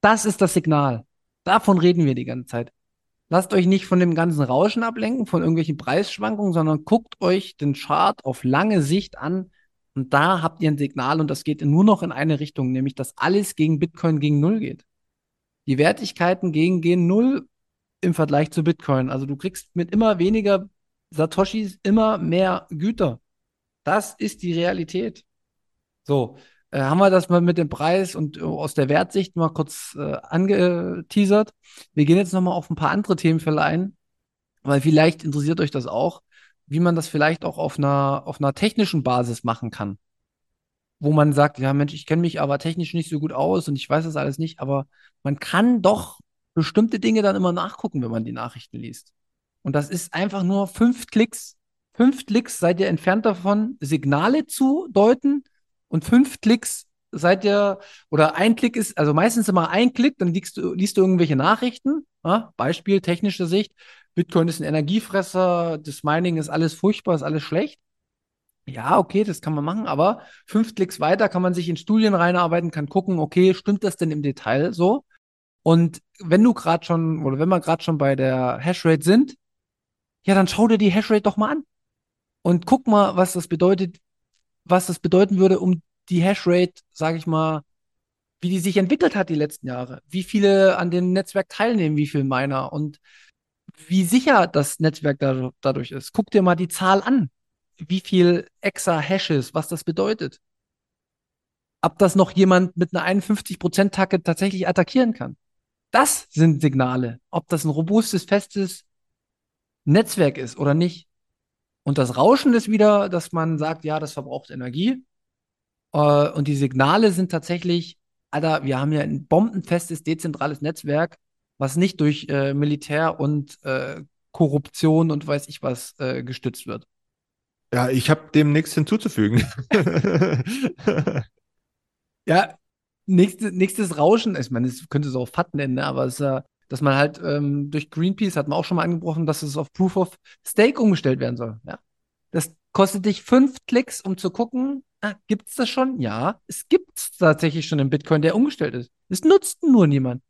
das ist das Signal. Davon reden wir die ganze Zeit. Lasst euch nicht von dem ganzen Rauschen ablenken, von irgendwelchen Preisschwankungen, sondern guckt euch den Chart auf lange Sicht an und da habt ihr ein Signal und das geht nur noch in eine Richtung, nämlich dass alles gegen Bitcoin gegen Null geht. Die Wertigkeiten gegen gehen Null im Vergleich zu Bitcoin. Also du kriegst mit immer weniger Satoshis immer mehr Güter. Das ist die Realität. So, äh, haben wir das mal mit dem Preis und äh, aus der Wertsicht mal kurz äh, angeteasert. Wir gehen jetzt nochmal auf ein paar andere Themen ein, weil vielleicht interessiert euch das auch wie man das vielleicht auch auf einer, auf einer technischen Basis machen kann. Wo man sagt, ja Mensch, ich kenne mich aber technisch nicht so gut aus und ich weiß das alles nicht, aber man kann doch bestimmte Dinge dann immer nachgucken, wenn man die Nachrichten liest. Und das ist einfach nur fünf Klicks. Fünf Klicks seid ihr entfernt davon, Signale zu deuten und fünf Klicks seid ihr, oder ein Klick ist, also meistens immer ein Klick, dann liest du, liest du irgendwelche Nachrichten, ja? Beispiel technische Sicht, Bitcoin ist ein Energiefresser, das Mining ist alles furchtbar, ist alles schlecht. Ja, okay, das kann man machen, aber fünf Klicks weiter kann man sich in Studien reinarbeiten, kann gucken, okay, stimmt das denn im Detail so? Und wenn du gerade schon, oder wenn wir gerade schon bei der Hashrate sind, ja, dann schau dir die Hashrate doch mal an. Und guck mal, was das bedeutet, was das bedeuten würde, um die Hashrate, sage ich mal, wie die sich entwickelt hat die letzten Jahre. Wie viele an dem Netzwerk teilnehmen, wie viele Miner und wie sicher das Netzwerk da, dadurch ist. Guck dir mal die Zahl an. Wie viel Exa-Hashes, was das bedeutet. Ob das noch jemand mit einer 51%-Tacke tatsächlich attackieren kann. Das sind Signale. Ob das ein robustes, festes Netzwerk ist oder nicht. Und das Rauschen ist wieder, dass man sagt, ja, das verbraucht Energie. Äh, und die Signale sind tatsächlich, Alter, wir haben ja ein bombenfestes, dezentrales Netzwerk was nicht durch äh, Militär und äh, Korruption und weiß ich was äh, gestützt wird. Ja, ich habe dem nichts hinzuzufügen. (laughs) ja, nächstes, nächstes Rauschen, ich meine, es könnte es auch FAT nennen, ne, aber es ist ja, dass man halt ähm, durch Greenpeace, hat man auch schon mal angebrochen, dass es auf Proof of Stake umgestellt werden soll. Ja. Das kostet dich fünf Klicks, um zu gucken, ah, gibt es das schon? Ja, es gibt es tatsächlich schon einen Bitcoin, der umgestellt ist. Es nutzt nur niemand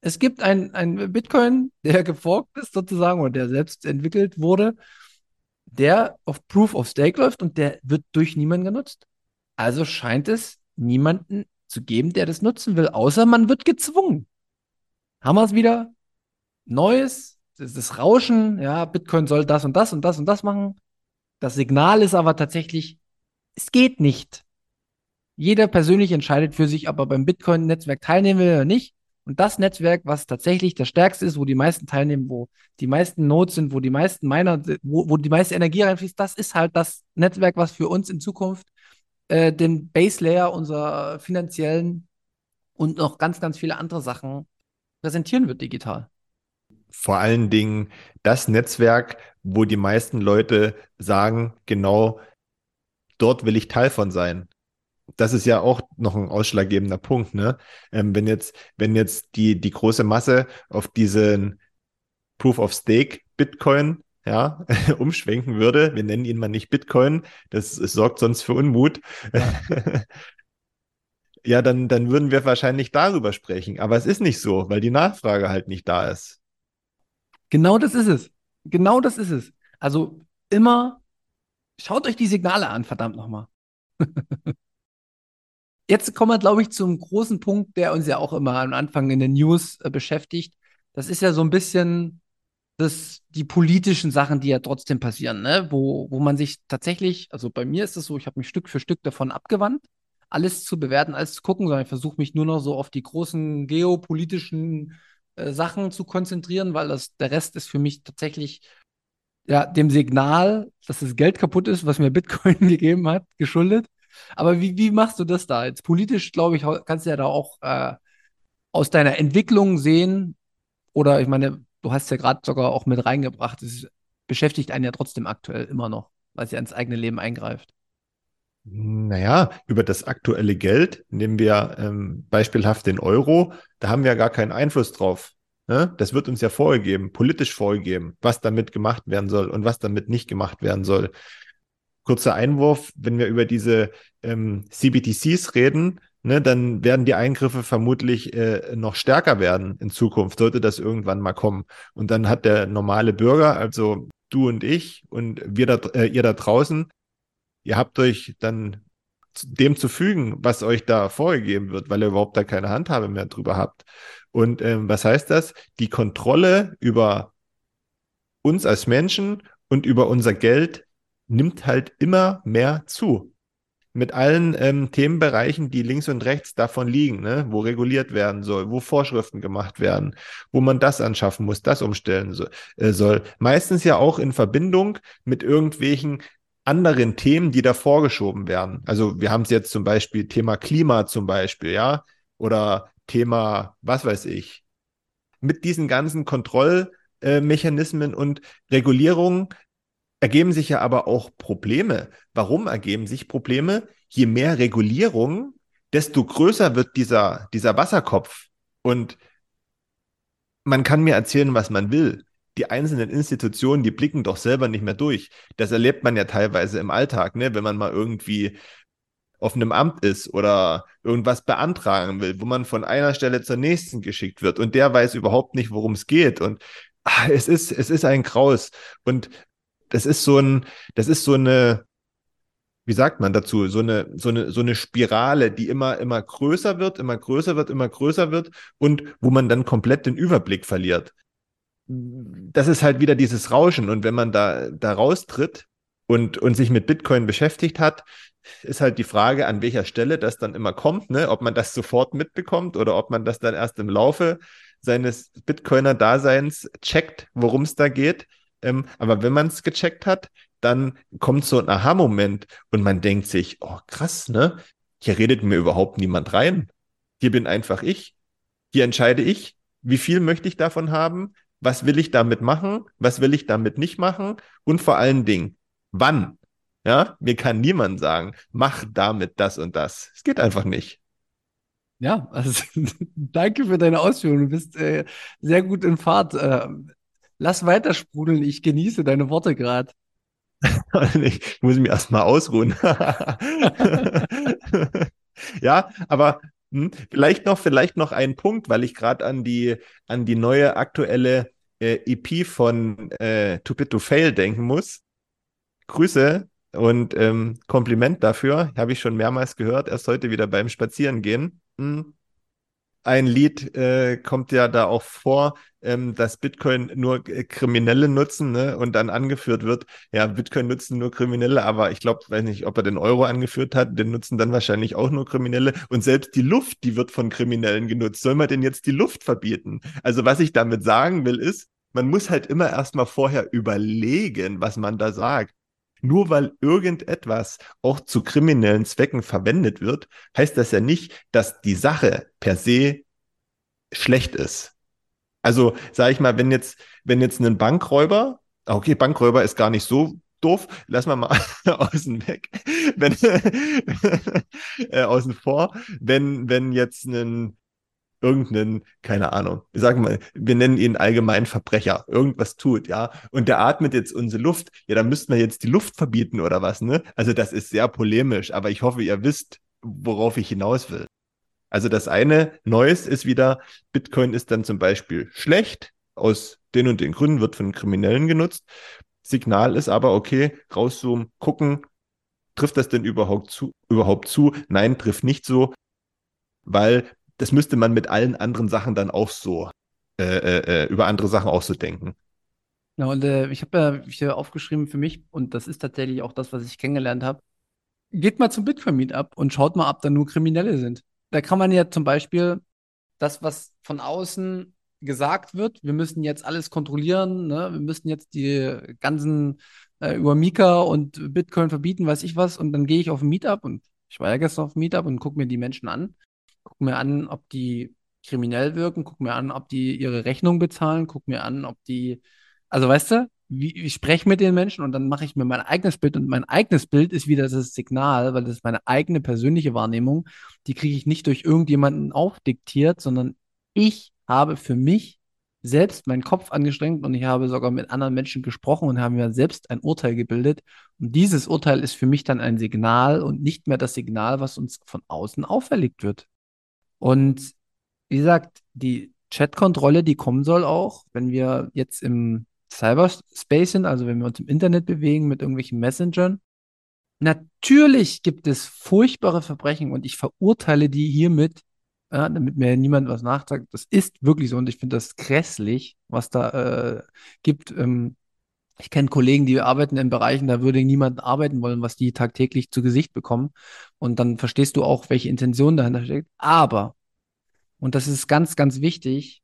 es gibt ein, ein Bitcoin, der (laughs) geforkt ist sozusagen oder der selbst entwickelt wurde, der auf Proof of Stake läuft und der wird durch niemanden genutzt. Also scheint es niemanden zu geben, der das nutzen will, außer man wird gezwungen. Haben wir es wieder? Neues, das, das Rauschen, ja, Bitcoin soll das und das und das und das machen. Das Signal ist aber tatsächlich, es geht nicht. Jeder persönlich entscheidet für sich, ob er beim Bitcoin-Netzwerk teilnehmen will oder nicht. Und das Netzwerk, was tatsächlich das stärkste ist, wo die meisten teilnehmen, wo die meisten Nodes sind, wo die meisten Miner, wo, wo die meiste Energie reinfließt, das ist halt das Netzwerk, was für uns in Zukunft äh, den Base Layer unserer finanziellen und noch ganz, ganz viele andere Sachen präsentieren wird digital. Vor allen Dingen das Netzwerk, wo die meisten Leute sagen, genau dort will ich Teil von sein das ist ja auch noch ein ausschlaggebender Punkt, ne? Ähm, wenn jetzt, wenn jetzt die, die große Masse auf diesen Proof of Stake Bitcoin ja, (laughs) umschwenken würde, wir nennen ihn mal nicht Bitcoin, das, das sorgt sonst für Unmut. Ja. (laughs) ja, dann, dann würden wir wahrscheinlich darüber sprechen. Aber es ist nicht so, weil die Nachfrage halt nicht da ist. Genau das ist es. Genau das ist es. Also immer, schaut euch die Signale an, verdammt nochmal. (laughs) Jetzt kommen wir, glaube ich, zum großen Punkt, der uns ja auch immer am Anfang in den News äh, beschäftigt. Das ist ja so ein bisschen das, die politischen Sachen, die ja trotzdem passieren, ne? wo, wo man sich tatsächlich, also bei mir ist es so, ich habe mich Stück für Stück davon abgewandt, alles zu bewerten, alles zu gucken, sondern ich versuche mich nur noch so auf die großen geopolitischen äh, Sachen zu konzentrieren, weil das, der Rest ist für mich tatsächlich ja, dem Signal, dass das Geld kaputt ist, was mir Bitcoin (laughs) gegeben hat, geschuldet. Aber wie, wie machst du das da? Jetzt politisch, glaube ich, kannst du ja da auch äh, aus deiner Entwicklung sehen, oder ich meine, du hast ja gerade sogar auch mit reingebracht, es beschäftigt einen ja trotzdem aktuell immer noch, weil ja ins eigene Leben eingreift. Naja, über das aktuelle Geld nehmen wir ähm, beispielhaft den Euro, da haben wir gar keinen Einfluss drauf. Ne? Das wird uns ja vorgegeben, politisch vorgegeben, was damit gemacht werden soll und was damit nicht gemacht werden soll. Kurzer Einwurf, wenn wir über diese ähm, CBTCs reden, ne, dann werden die Eingriffe vermutlich äh, noch stärker werden in Zukunft, sollte das irgendwann mal kommen. Und dann hat der normale Bürger, also du und ich und wir da, äh, ihr da draußen, ihr habt euch dann dem zu fügen, was euch da vorgegeben wird, weil ihr überhaupt da keine Handhabe mehr drüber habt. Und ähm, was heißt das? Die Kontrolle über uns als Menschen und über unser Geld nimmt halt immer mehr zu mit allen ähm, Themenbereichen, die links und rechts davon liegen, ne? wo reguliert werden soll, wo Vorschriften gemacht werden, wo man das anschaffen muss, das umstellen so, äh, soll. Meistens ja auch in Verbindung mit irgendwelchen anderen Themen, die da vorgeschoben werden. Also wir haben es jetzt zum Beispiel Thema Klima zum Beispiel, ja, oder Thema, was weiß ich. Mit diesen ganzen Kontrollmechanismen und Regulierungen ergeben sich ja aber auch Probleme. Warum ergeben sich Probleme? Je mehr Regulierung, desto größer wird dieser, dieser Wasserkopf. Und man kann mir erzählen, was man will. Die einzelnen Institutionen, die blicken doch selber nicht mehr durch. Das erlebt man ja teilweise im Alltag, ne? wenn man mal irgendwie auf einem Amt ist oder irgendwas beantragen will, wo man von einer Stelle zur nächsten geschickt wird und der weiß überhaupt nicht, worum es geht. Und ach, es ist, es ist ein Kraus. Und das ist so ein, das ist so eine, wie sagt man dazu, so eine, so eine, so eine Spirale, die immer, immer größer wird, immer größer wird, immer größer wird und wo man dann komplett den Überblick verliert. Das ist halt wieder dieses Rauschen und wenn man da, da raustritt und, und sich mit Bitcoin beschäftigt hat, ist halt die Frage, an welcher Stelle das dann immer kommt, ne? ob man das sofort mitbekommt oder ob man das dann erst im Laufe seines Bitcoiner-Daseins checkt, worum es da geht. Ähm, aber wenn man es gecheckt hat, dann kommt so ein Aha-Moment und man denkt sich, oh krass, ne? Hier redet mir überhaupt niemand rein. Hier bin einfach ich. Hier entscheide ich, wie viel möchte ich davon haben, was will ich damit machen, was will ich damit nicht machen und vor allen Dingen, wann. Ja, mir kann niemand sagen, mach damit das und das. Es geht einfach nicht. Ja, also (laughs) danke für deine Ausführungen. Du bist äh, sehr gut in Fahrt. Äh, Lass weiter sprudeln, ich genieße deine Worte gerade. (laughs) ich muss mich erstmal ausruhen. (laughs) ja, aber hm, vielleicht noch, vielleicht noch ein Punkt, weil ich gerade an die, an die neue aktuelle äh, EP von äh, Too Bit to Fail denken muss. Grüße und ähm, Kompliment dafür. Habe ich schon mehrmals gehört, erst heute wieder beim Spazierengehen. Hm ein Lied äh, kommt ja da auch vor, ähm, dass Bitcoin nur äh, Kriminelle nutzen ne? und dann angeführt wird, ja, Bitcoin nutzen nur Kriminelle, aber ich glaube, weiß nicht, ob er den Euro angeführt hat, den nutzen dann wahrscheinlich auch nur Kriminelle und selbst die Luft, die wird von Kriminellen genutzt. Soll man denn jetzt die Luft verbieten? Also was ich damit sagen will, ist, man muss halt immer erstmal vorher überlegen, was man da sagt. Nur weil irgendetwas auch zu kriminellen Zwecken verwendet wird, heißt das ja nicht, dass die Sache per se schlecht ist. Also, sage ich mal, wenn jetzt, wenn jetzt ein Bankräuber, okay, Bankräuber ist gar nicht so doof, lass mal mal (laughs) außen weg, wenn, (laughs) äh, außen vor, wenn, wenn jetzt ein irgendeinen, keine Ahnung, wir sagen mal, wir nennen ihn allgemein Verbrecher, irgendwas tut, ja, und der atmet jetzt unsere Luft, ja, dann müssten wir jetzt die Luft verbieten oder was, ne? Also das ist sehr polemisch, aber ich hoffe, ihr wisst, worauf ich hinaus will. Also das eine Neues ist wieder, Bitcoin ist dann zum Beispiel schlecht, aus den und den Gründen wird von Kriminellen genutzt. Signal ist aber, okay, rauszoomen, gucken, trifft das denn überhaupt zu? Überhaupt zu? Nein, trifft nicht so, weil das müsste man mit allen anderen Sachen dann auch so, äh, äh, äh, über andere Sachen auch so denken. Ja, und äh, ich habe ja hier aufgeschrieben für mich, und das ist tatsächlich auch das, was ich kennengelernt habe. Geht mal zum Bitcoin-Meetup und schaut mal, ob da nur Kriminelle sind. Da kann man ja zum Beispiel das, was von außen gesagt wird, wir müssen jetzt alles kontrollieren, ne? wir müssen jetzt die ganzen äh, über Mika und Bitcoin verbieten, weiß ich was, und dann gehe ich auf ein Meetup und ich war ja gestern auf ein Meetup und gucke mir die Menschen an, gucke mir an, ob die kriminell wirken, gucke mir an, ob die ihre Rechnung bezahlen, gucke mir an, ob die, also weißt du, wie, ich spreche mit den Menschen und dann mache ich mir mein eigenes Bild und mein eigenes Bild ist wieder das Signal, weil das ist meine eigene persönliche Wahrnehmung, die kriege ich nicht durch irgendjemanden aufdiktiert, sondern ich habe für mich selbst meinen Kopf angestrengt und ich habe sogar mit anderen Menschen gesprochen und habe mir selbst ein Urteil gebildet. Und dieses Urteil ist für mich dann ein Signal und nicht mehr das Signal, was uns von außen auferlegt wird. Und wie gesagt, die Chat-Kontrolle, die kommen soll auch, wenn wir jetzt im Cyberspace sind, also wenn wir uns im Internet bewegen mit irgendwelchen Messengern. Natürlich gibt es furchtbare Verbrechen und ich verurteile die hiermit ja, damit mir niemand was nachsagt. Das ist wirklich so und ich finde das grässlich, was da äh, gibt. Ähm, ich kenne Kollegen, die arbeiten in Bereichen, da würde niemand arbeiten wollen, was die tagtäglich zu Gesicht bekommen. Und dann verstehst du auch, welche Intention dahinter steckt. Aber, und das ist ganz, ganz wichtig,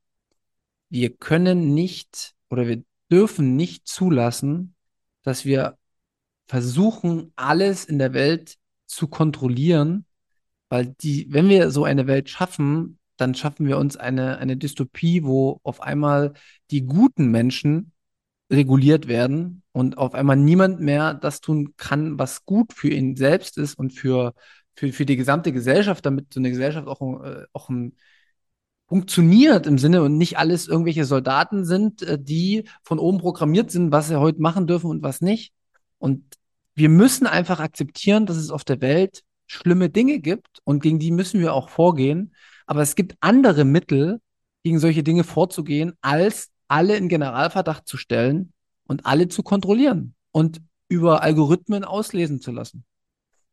wir können nicht oder wir dürfen nicht zulassen, dass wir versuchen, alles in der Welt zu kontrollieren, weil die, wenn wir so eine Welt schaffen, dann schaffen wir uns eine, eine Dystopie, wo auf einmal die guten Menschen reguliert werden und auf einmal niemand mehr das tun kann, was gut für ihn selbst ist und für, für, für die gesamte Gesellschaft, damit so eine Gesellschaft auch, äh, auch ein, funktioniert im Sinne und nicht alles irgendwelche Soldaten sind, äh, die von oben programmiert sind, was sie heute machen dürfen und was nicht. Und wir müssen einfach akzeptieren, dass es auf der Welt schlimme Dinge gibt und gegen die müssen wir auch vorgehen. Aber es gibt andere Mittel, gegen solche Dinge vorzugehen, als alle in Generalverdacht zu stellen und alle zu kontrollieren und über Algorithmen auslesen zu lassen.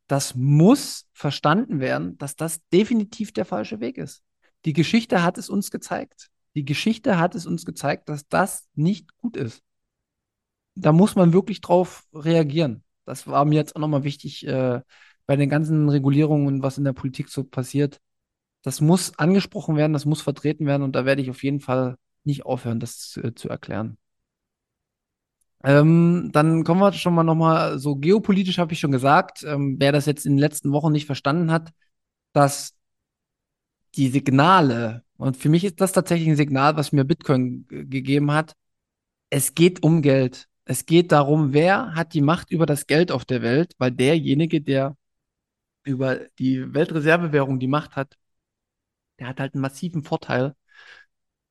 Das muss verstanden werden, dass das definitiv der falsche Weg ist. Die Geschichte hat es uns gezeigt. Die Geschichte hat es uns gezeigt, dass das nicht gut ist. Da muss man wirklich drauf reagieren. Das war mir jetzt auch nochmal wichtig, äh, bei den ganzen Regulierungen und was in der Politik so passiert, das muss angesprochen werden, das muss vertreten werden und da werde ich auf jeden Fall nicht aufhören, das zu, äh, zu erklären. Ähm, dann kommen wir schon mal nochmal, so geopolitisch habe ich schon gesagt, ähm, wer das jetzt in den letzten Wochen nicht verstanden hat, dass die Signale, und für mich ist das tatsächlich ein Signal, was mir Bitcoin gegeben hat, es geht um Geld. Es geht darum, wer hat die Macht über das Geld auf der Welt, weil derjenige, der über die Weltreservewährung die Macht hat, der hat halt einen massiven Vorteil,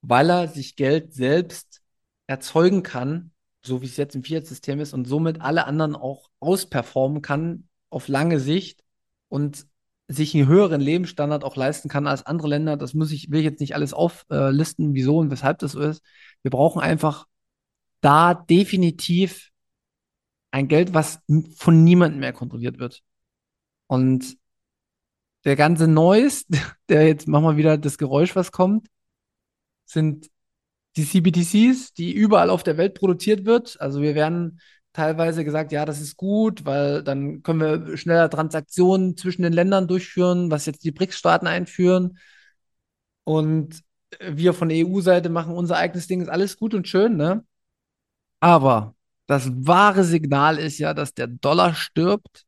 weil er sich Geld selbst erzeugen kann, so wie es jetzt im Fiat-System ist, und somit alle anderen auch ausperformen kann auf lange Sicht und sich einen höheren Lebensstandard auch leisten kann als andere Länder. Das muss ich, will ich jetzt nicht alles auflisten, wieso und weshalb das so ist. Wir brauchen einfach da definitiv ein Geld, was von niemandem mehr kontrolliert wird. Und der ganze Noise, (laughs) der jetzt machen wir wieder das Geräusch, was kommt, sind die CBDCs, die überall auf der Welt produziert wird. Also wir werden teilweise gesagt, ja, das ist gut, weil dann können wir schneller Transaktionen zwischen den Ländern durchführen, was jetzt die BRICS-Staaten einführen. Und wir von der EU-Seite machen unser eigenes Ding, ist alles gut und schön, ne? Aber das wahre Signal ist ja, dass der Dollar stirbt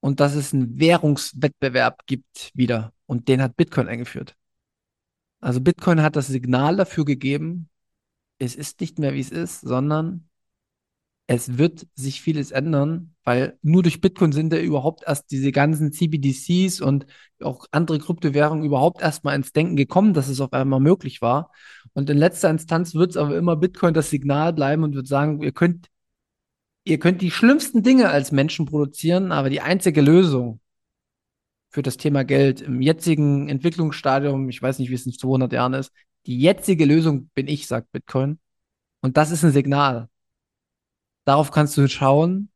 und dass es einen Währungswettbewerb gibt wieder. Und den hat Bitcoin eingeführt. Also Bitcoin hat das Signal dafür gegeben, es ist nicht mehr, wie es ist, sondern es wird sich vieles ändern, weil nur durch Bitcoin sind ja überhaupt erst diese ganzen CBDCs und auch andere Kryptowährungen überhaupt erst mal ins Denken gekommen, dass es auf einmal möglich war. Und in letzter Instanz wird es aber immer Bitcoin das Signal bleiben und wird sagen, ihr könnt Ihr könnt die schlimmsten Dinge als Menschen produzieren, aber die einzige Lösung für das Thema Geld im jetzigen Entwicklungsstadium, ich weiß nicht, wie es in 200 Jahren ist, die jetzige Lösung bin ich, sagt Bitcoin. Und das ist ein Signal. Darauf kannst du schauen,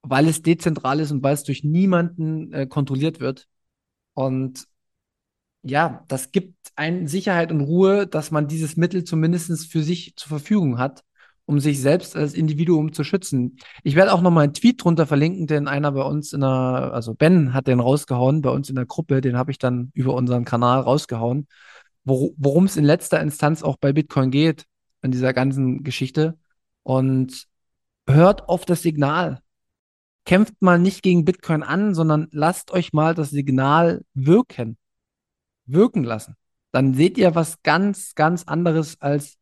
weil es dezentral ist und weil es durch niemanden äh, kontrolliert wird. Und ja, das gibt einen Sicherheit und Ruhe, dass man dieses Mittel zumindest für sich zur Verfügung hat um sich selbst als Individuum zu schützen. Ich werde auch nochmal einen Tweet drunter verlinken, den einer bei uns in der, also Ben hat den rausgehauen, bei uns in der Gruppe, den habe ich dann über unseren Kanal rausgehauen, wor worum es in letzter Instanz auch bei Bitcoin geht, in dieser ganzen Geschichte. Und hört auf das Signal. Kämpft mal nicht gegen Bitcoin an, sondern lasst euch mal das Signal wirken. Wirken lassen. Dann seht ihr was ganz, ganz anderes als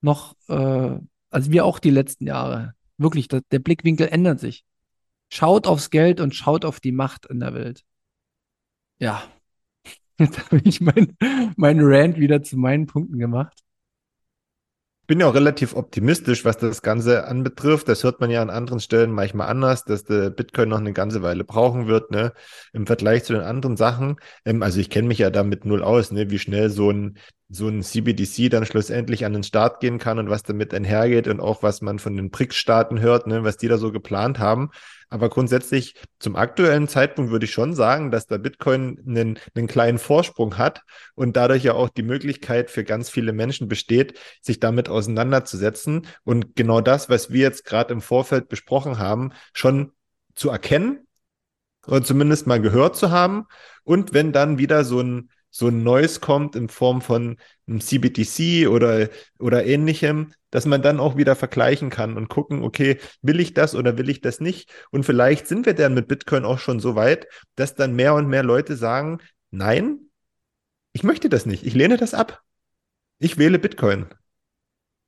noch, äh, als wir auch die letzten Jahre. Wirklich, der, der Blickwinkel ändert sich. Schaut aufs Geld und schaut auf die Macht in der Welt. Ja, (laughs) jetzt habe ich mein, mein Rant wieder zu meinen Punkten gemacht bin ja auch relativ optimistisch, was das Ganze anbetrifft. Das hört man ja an anderen Stellen manchmal anders, dass der Bitcoin noch eine ganze Weile brauchen wird, ne, im Vergleich zu den anderen Sachen. Ähm, also ich kenne mich ja damit null aus, ne, wie schnell so ein so ein CBDC dann schlussendlich an den Start gehen kann und was damit einhergeht und auch was man von den BRICS-Staaten hört, ne, was die da so geplant haben. Aber grundsätzlich zum aktuellen Zeitpunkt würde ich schon sagen, dass der Bitcoin einen, einen kleinen Vorsprung hat und dadurch ja auch die Möglichkeit für ganz viele Menschen besteht, sich damit auseinanderzusetzen und genau das, was wir jetzt gerade im Vorfeld besprochen haben, schon zu erkennen oder zumindest mal gehört zu haben. Und wenn dann wieder so ein so ein Neues kommt in Form von einem CBDC oder, oder ähnlichem, dass man dann auch wieder vergleichen kann und gucken, okay, will ich das oder will ich das nicht? Und vielleicht sind wir dann mit Bitcoin auch schon so weit, dass dann mehr und mehr Leute sagen, nein, ich möchte das nicht, ich lehne das ab. Ich wähle Bitcoin.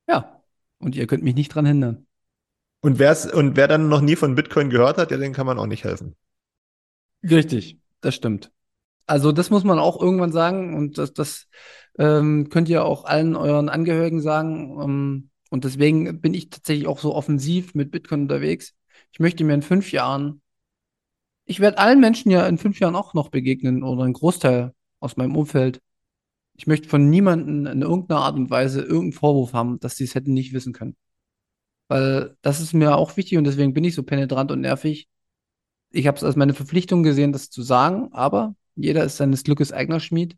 Ja, und ihr könnt mich nicht dran hindern. Und, wer's, und wer dann noch nie von Bitcoin gehört hat, ja, den kann man auch nicht helfen. Richtig, das stimmt. Also das muss man auch irgendwann sagen und das, das ähm, könnt ihr auch allen euren Angehörigen sagen. Ähm, und deswegen bin ich tatsächlich auch so offensiv mit Bitcoin unterwegs. Ich möchte mir in fünf Jahren, ich werde allen Menschen ja in fünf Jahren auch noch begegnen oder ein Großteil aus meinem Umfeld. Ich möchte von niemandem in irgendeiner Art und Weise irgendeinen Vorwurf haben, dass sie es hätten nicht wissen können. Weil das ist mir auch wichtig und deswegen bin ich so penetrant und nervig. Ich habe es als meine Verpflichtung gesehen, das zu sagen, aber jeder ist seines Glückes eigener Schmied.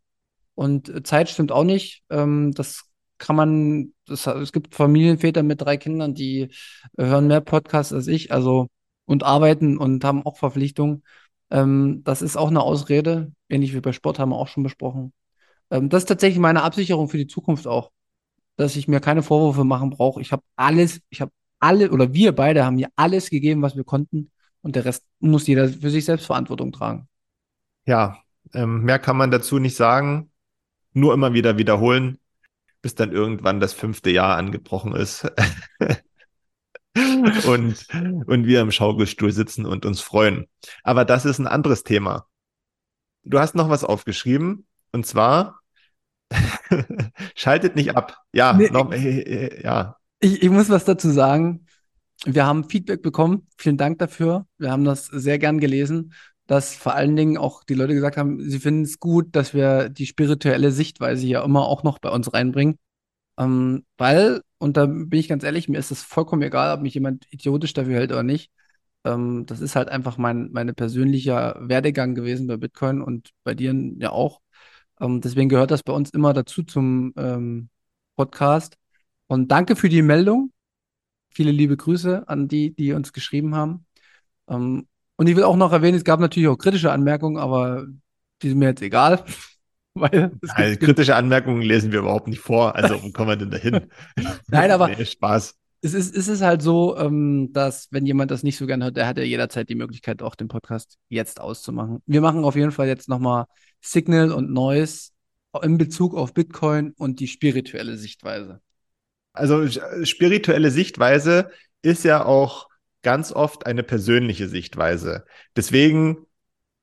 Und äh, Zeit stimmt auch nicht. Ähm, das kann man, das, es gibt Familienväter mit drei Kindern, die äh, hören mehr Podcasts als ich, also und arbeiten und haben auch Verpflichtungen. Ähm, das ist auch eine Ausrede, ähnlich wie bei Sport haben wir auch schon besprochen. Ähm, das ist tatsächlich meine Absicherung für die Zukunft auch, dass ich mir keine Vorwürfe machen brauche. Ich habe alles, ich habe alle oder wir beide haben mir alles gegeben, was wir konnten und der Rest muss jeder für sich selbst Verantwortung tragen. Ja, ähm, mehr kann man dazu nicht sagen. Nur immer wieder wiederholen, bis dann irgendwann das fünfte Jahr angebrochen ist. (laughs) und, und wir im Schaukelstuhl sitzen und uns freuen. Aber das ist ein anderes Thema. Du hast noch was aufgeschrieben und zwar (laughs) schaltet nicht ab. Ja, nee, noch, äh, äh, ja. Ich, ich muss was dazu sagen. Wir haben Feedback bekommen. Vielen Dank dafür. Wir haben das sehr gern gelesen dass vor allen Dingen auch die Leute gesagt haben, sie finden es gut, dass wir die spirituelle Sichtweise ja immer auch noch bei uns reinbringen. Ähm, weil, und da bin ich ganz ehrlich, mir ist es vollkommen egal, ob mich jemand idiotisch dafür hält oder nicht. Ähm, das ist halt einfach mein meine persönlicher Werdegang gewesen bei Bitcoin und bei dir ja auch. Ähm, deswegen gehört das bei uns immer dazu zum ähm, Podcast. Und danke für die Meldung. Viele liebe Grüße an die, die uns geschrieben haben. Und ich will auch noch erwähnen, es gab natürlich auch kritische Anmerkungen, aber die sind mir jetzt egal. (laughs) Weil Nein, kritische Anmerkungen lesen wir überhaupt nicht vor. Also, wo kommen wir denn dahin? (laughs) Nein, aber nee, Spaß. Es ist, es ist halt so, ähm, dass, wenn jemand das nicht so gern hört, der hat ja jederzeit die Möglichkeit, auch den Podcast jetzt auszumachen. Wir machen auf jeden Fall jetzt nochmal Signal und Noise in Bezug auf Bitcoin und die spirituelle Sichtweise. Also, spirituelle Sichtweise ist ja auch ganz oft eine persönliche Sichtweise. Deswegen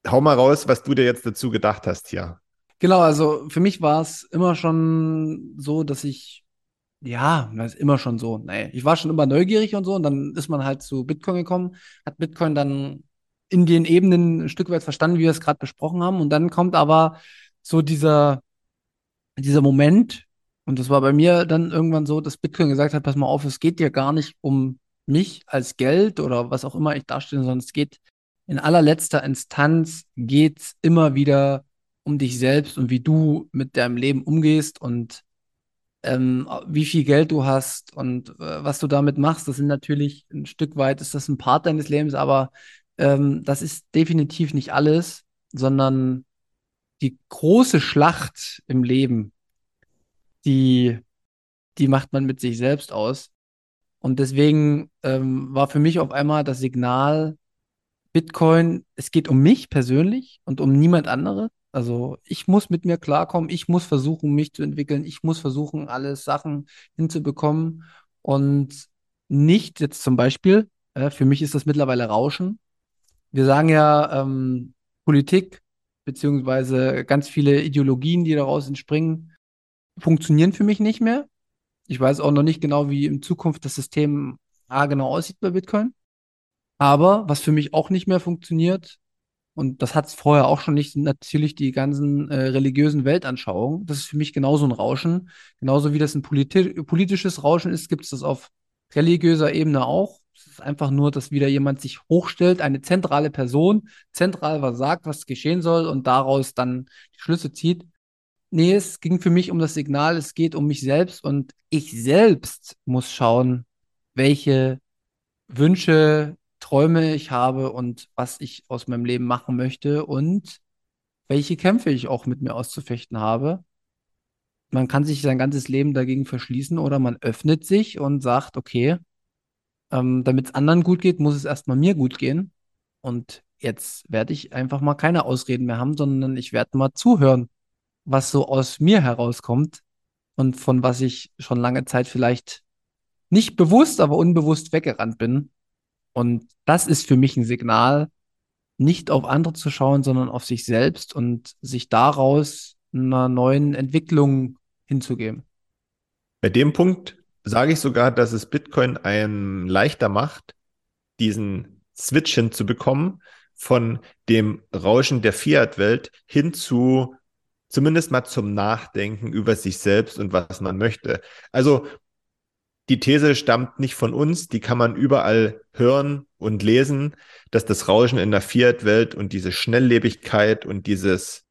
hau mal raus, was du dir jetzt dazu gedacht hast hier. Genau, also für mich war es immer schon so, dass ich, ja, ist immer schon so. Nee, ich war schon immer neugierig und so und dann ist man halt zu Bitcoin gekommen, hat Bitcoin dann in den Ebenen ein Stück weit verstanden, wie wir es gerade besprochen haben. Und dann kommt aber so dieser, dieser Moment, und das war bei mir dann irgendwann so, dass Bitcoin gesagt hat, pass mal auf, es geht dir gar nicht um mich als Geld oder was auch immer ich darstelle, sondern es geht in allerletzter Instanz geht's immer wieder um dich selbst und wie du mit deinem Leben umgehst und ähm, wie viel Geld du hast und äh, was du damit machst, das sind natürlich ein Stück weit, ist das ein Part deines Lebens, aber ähm, das ist definitiv nicht alles, sondern die große Schlacht im Leben, die, die macht man mit sich selbst aus. Und deswegen ähm, war für mich auf einmal das Signal, Bitcoin, es geht um mich persönlich und um niemand andere. Also ich muss mit mir klarkommen, ich muss versuchen, mich zu entwickeln, ich muss versuchen, alle Sachen hinzubekommen und nicht jetzt zum Beispiel, äh, für mich ist das mittlerweile Rauschen. Wir sagen ja, ähm, Politik beziehungsweise ganz viele Ideologien, die daraus entspringen, funktionieren für mich nicht mehr. Ich weiß auch noch nicht genau, wie in Zukunft das System A genau aussieht bei Bitcoin. Aber was für mich auch nicht mehr funktioniert, und das hat es vorher auch schon nicht, sind natürlich die ganzen äh, religiösen Weltanschauungen. Das ist für mich genauso ein Rauschen. Genauso wie das ein politi politisches Rauschen ist, gibt es das auf religiöser Ebene auch. Es ist einfach nur, dass wieder jemand sich hochstellt, eine zentrale Person, zentral was sagt, was geschehen soll und daraus dann die Schlüsse zieht. Nee, es ging für mich um das Signal, es geht um mich selbst und ich selbst muss schauen, welche Wünsche, Träume ich habe und was ich aus meinem Leben machen möchte und welche Kämpfe ich auch mit mir auszufechten habe. Man kann sich sein ganzes Leben dagegen verschließen oder man öffnet sich und sagt, okay, ähm, damit es anderen gut geht, muss es erstmal mir gut gehen. Und jetzt werde ich einfach mal keine Ausreden mehr haben, sondern ich werde mal zuhören, was so aus mir herauskommt und von was ich schon lange Zeit vielleicht nicht bewusst, aber unbewusst weggerannt bin. Und das ist für mich ein Signal, nicht auf andere zu schauen, sondern auf sich selbst und sich daraus einer neuen Entwicklung hinzugeben. Bei dem Punkt sage ich sogar, dass es Bitcoin einem leichter macht, diesen Switch hinzubekommen von dem Rauschen der Fiat-Welt hin zu zumindest mal zum Nachdenken über sich selbst und was man möchte. Also die These stammt nicht von uns, die kann man überall hören und lesen, dass das Rauschen in der Fiat-Welt und diese Schnelllebigkeit und dieses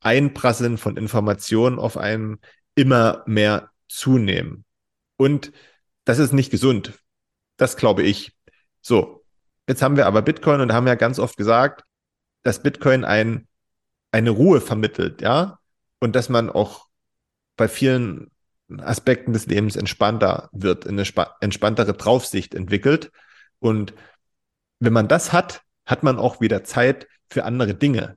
Einprasseln von Informationen auf einem immer mehr zunehmen. Und das ist nicht gesund. Das glaube ich. So, jetzt haben wir aber Bitcoin und haben ja ganz oft gesagt, dass Bitcoin ein, eine Ruhe vermittelt, ja, und dass man auch bei vielen Aspekten des Lebens entspannter wird, eine entspanntere Draufsicht entwickelt. Und wenn man das hat, hat man auch wieder Zeit für andere Dinge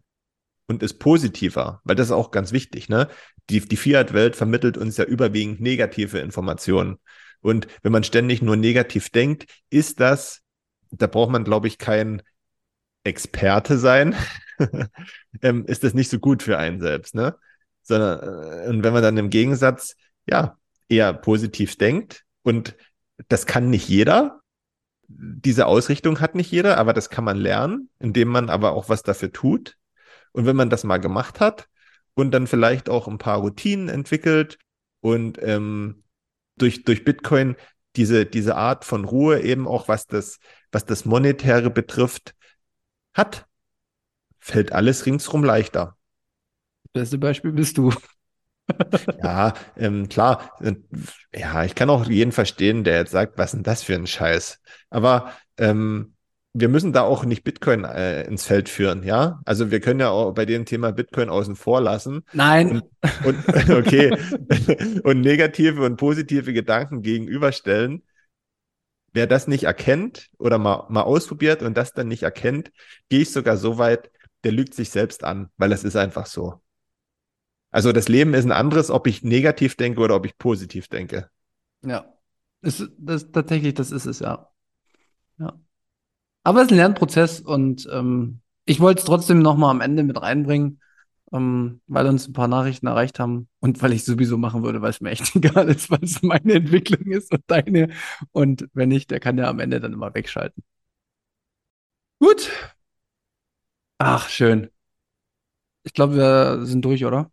und ist positiver, weil das ist auch ganz wichtig. Ne? Die, die Fiat-Welt vermittelt uns ja überwiegend negative Informationen. Und wenn man ständig nur negativ denkt, ist das, da braucht man, glaube ich, kein Experte sein, (laughs) ähm, ist das nicht so gut für einen selbst. Ne? Sondern, äh, und wenn man dann im Gegensatz ja, eher positiv denkt. Und das kann nicht jeder. Diese Ausrichtung hat nicht jeder, aber das kann man lernen, indem man aber auch was dafür tut. Und wenn man das mal gemacht hat und dann vielleicht auch ein paar Routinen entwickelt und ähm, durch, durch Bitcoin diese, diese Art von Ruhe eben auch, was das, was das Monetäre betrifft, hat, fällt alles ringsrum leichter. Beste Beispiel bist du. (laughs) ja, ähm, klar. Ja, ich kann auch jeden verstehen, der jetzt sagt, was ist denn das für ein Scheiß? Aber ähm, wir müssen da auch nicht Bitcoin äh, ins Feld führen, ja? Also wir können ja auch bei dem Thema Bitcoin außen vor lassen. Nein. Und, und (laughs) okay. (laughs) und negative und positive Gedanken gegenüberstellen. Wer das nicht erkennt oder mal, mal ausprobiert und das dann nicht erkennt, gehe ich sogar so weit, der lügt sich selbst an, weil es ist einfach so. Also das Leben ist ein anderes, ob ich negativ denke oder ob ich positiv denke. Ja, ist, das, tatsächlich, das ist es, ja. ja. Aber es ist ein Lernprozess und ähm, ich wollte es trotzdem nochmal am Ende mit reinbringen, ähm, weil uns ein paar Nachrichten erreicht haben und weil ich es sowieso machen würde, weil es mir echt (laughs) egal ist, es meine Entwicklung ist und deine. Und wenn nicht, der kann ja am Ende dann immer wegschalten. Gut. Ach, schön. Ich glaube, wir sind durch, oder?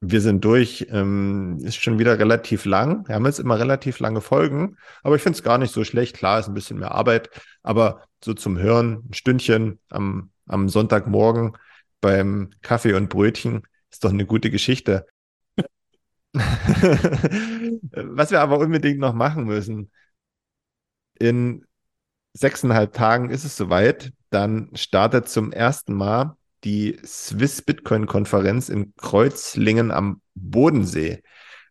Wir sind durch, ähm, ist schon wieder relativ lang. Wir haben jetzt immer relativ lange Folgen, aber ich finde es gar nicht so schlecht. Klar, ist ein bisschen mehr Arbeit, aber so zum Hören, ein Stündchen am, am Sonntagmorgen beim Kaffee und Brötchen ist doch eine gute Geschichte. (laughs) Was wir aber unbedingt noch machen müssen, in sechseinhalb Tagen ist es soweit. Dann startet zum ersten Mal die Swiss Bitcoin Konferenz in Kreuzlingen am Bodensee.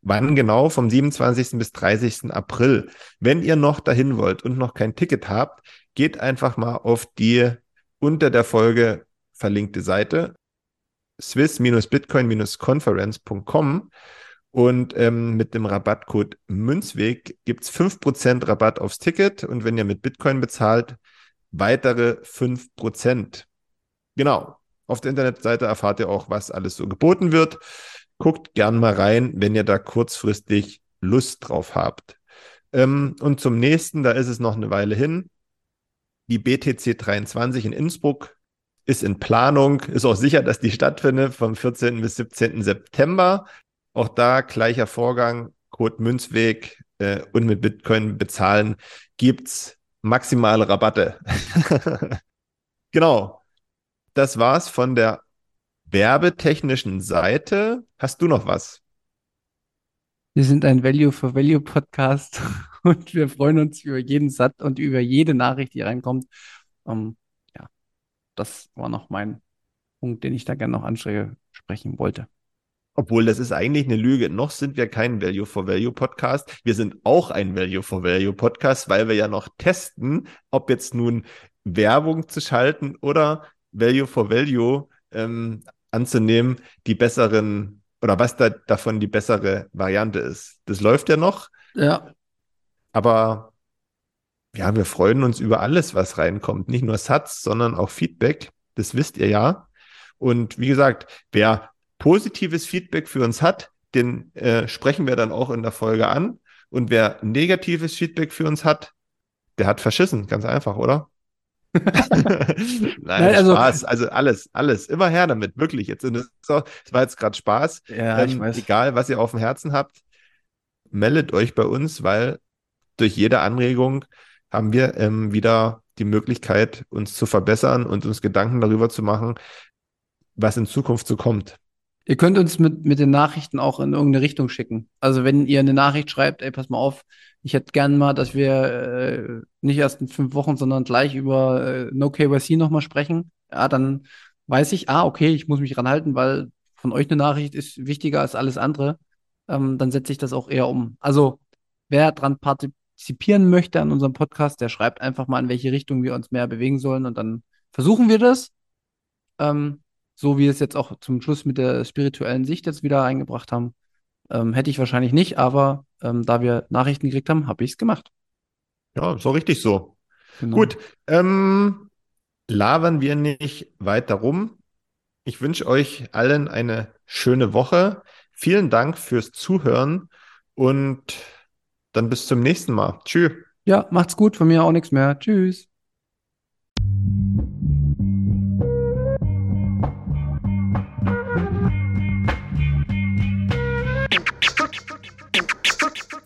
Wann genau? Vom 27. bis 30. April. Wenn ihr noch dahin wollt und noch kein Ticket habt, geht einfach mal auf die unter der Folge verlinkte Seite swiss-bitcoin-conference.com und ähm, mit dem Rabattcode Münzweg gibt es 5% Rabatt aufs Ticket und wenn ihr mit Bitcoin bezahlt, weitere 5%. Genau. Auf der Internetseite erfahrt ihr auch, was alles so geboten wird. Guckt gern mal rein, wenn ihr da kurzfristig Lust drauf habt. Ähm, und zum nächsten, da ist es noch eine Weile hin. Die BTC 23 in Innsbruck ist in Planung, ist auch sicher, dass die stattfindet vom 14. bis 17. September. Auch da gleicher Vorgang, Code Münzweg äh, und mit Bitcoin bezahlen, gibt's maximale Rabatte. (laughs) genau. Das war's von der werbetechnischen Seite. Hast du noch was? Wir sind ein Value for Value Podcast (laughs) und wir freuen uns über jeden Satz und über jede Nachricht, die reinkommt. Um, ja, das war noch mein Punkt, den ich da gerne noch ansprechen wollte. Obwohl, das ist eigentlich eine Lüge. Noch sind wir kein Value for Value Podcast. Wir sind auch ein Value for Value Podcast, weil wir ja noch testen, ob jetzt nun Werbung zu schalten oder Value for Value ähm, anzunehmen, die besseren oder was da davon die bessere Variante ist. Das läuft ja noch. Ja. Aber ja, wir freuen uns über alles, was reinkommt. Nicht nur Satz, sondern auch Feedback. Das wisst ihr ja. Und wie gesagt, wer positives Feedback für uns hat, den äh, sprechen wir dann auch in der Folge an. Und wer negatives Feedback für uns hat, der hat verschissen. Ganz einfach, oder? (laughs) Nein, Nein, also, Spaß. Also alles, alles. Immer her damit, wirklich. Jetzt es war jetzt gerade Spaß. Ja, ähm, ich weiß. Egal, was ihr auf dem Herzen habt, meldet euch bei uns, weil durch jede Anregung haben wir ähm, wieder die Möglichkeit, uns zu verbessern und uns Gedanken darüber zu machen, was in Zukunft so kommt. Ihr könnt uns mit, mit den Nachrichten auch in irgendeine Richtung schicken. Also wenn ihr eine Nachricht schreibt, ey, pass mal auf, ich hätte gern mal, dass wir äh, nicht erst in fünf Wochen, sondern gleich über äh, No KYC nochmal sprechen. Ja, dann weiß ich, ah, okay, ich muss mich ranhalten, weil von euch eine Nachricht ist wichtiger als alles andere. Ähm, dann setze ich das auch eher um. Also wer dran partizipieren möchte an unserem Podcast, der schreibt einfach mal, in welche Richtung wir uns mehr bewegen sollen und dann versuchen wir das. Ähm, so wie es jetzt auch zum Schluss mit der spirituellen Sicht jetzt wieder eingebracht haben, ähm, hätte ich wahrscheinlich nicht, aber ähm, da wir Nachrichten gekriegt haben, habe ich es gemacht. Ja, so richtig so. Genau. Gut, ähm, labern wir nicht weiter rum. Ich wünsche euch allen eine schöne Woche. Vielen Dank fürs Zuhören und dann bis zum nächsten Mal. Tschüss. Ja, macht's gut. Von mir auch nichts mehr. Tschüss.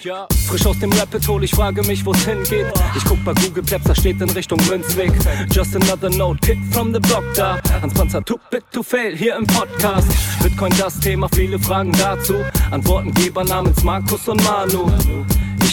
Ja, frisch aus dem Rapid Hole, ich frage mich, wo's hingeht. Ich guck bei Google Maps, da steht in Richtung Münzweg. Just another note, Kid from the Block da. Hans Panzer, too bit to fail, hier im Podcast. Bitcoin das Thema, viele Fragen dazu. Antwortengeber namens Markus und Manu.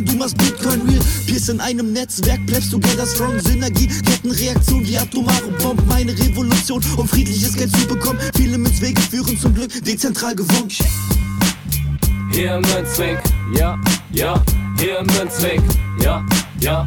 denn du machst Bitcoin real, Pierce in einem Netzwerk bleibst together strong. Synergie, Kettenreaktion wie atomare Bomben. Meine Revolution, um friedliches Geld zu bekommen. Viele Münzwege führen zum Glück dezentral gewonnen. Hier im Münzweg, ja, ja, hier im Münzweg, ja, ja,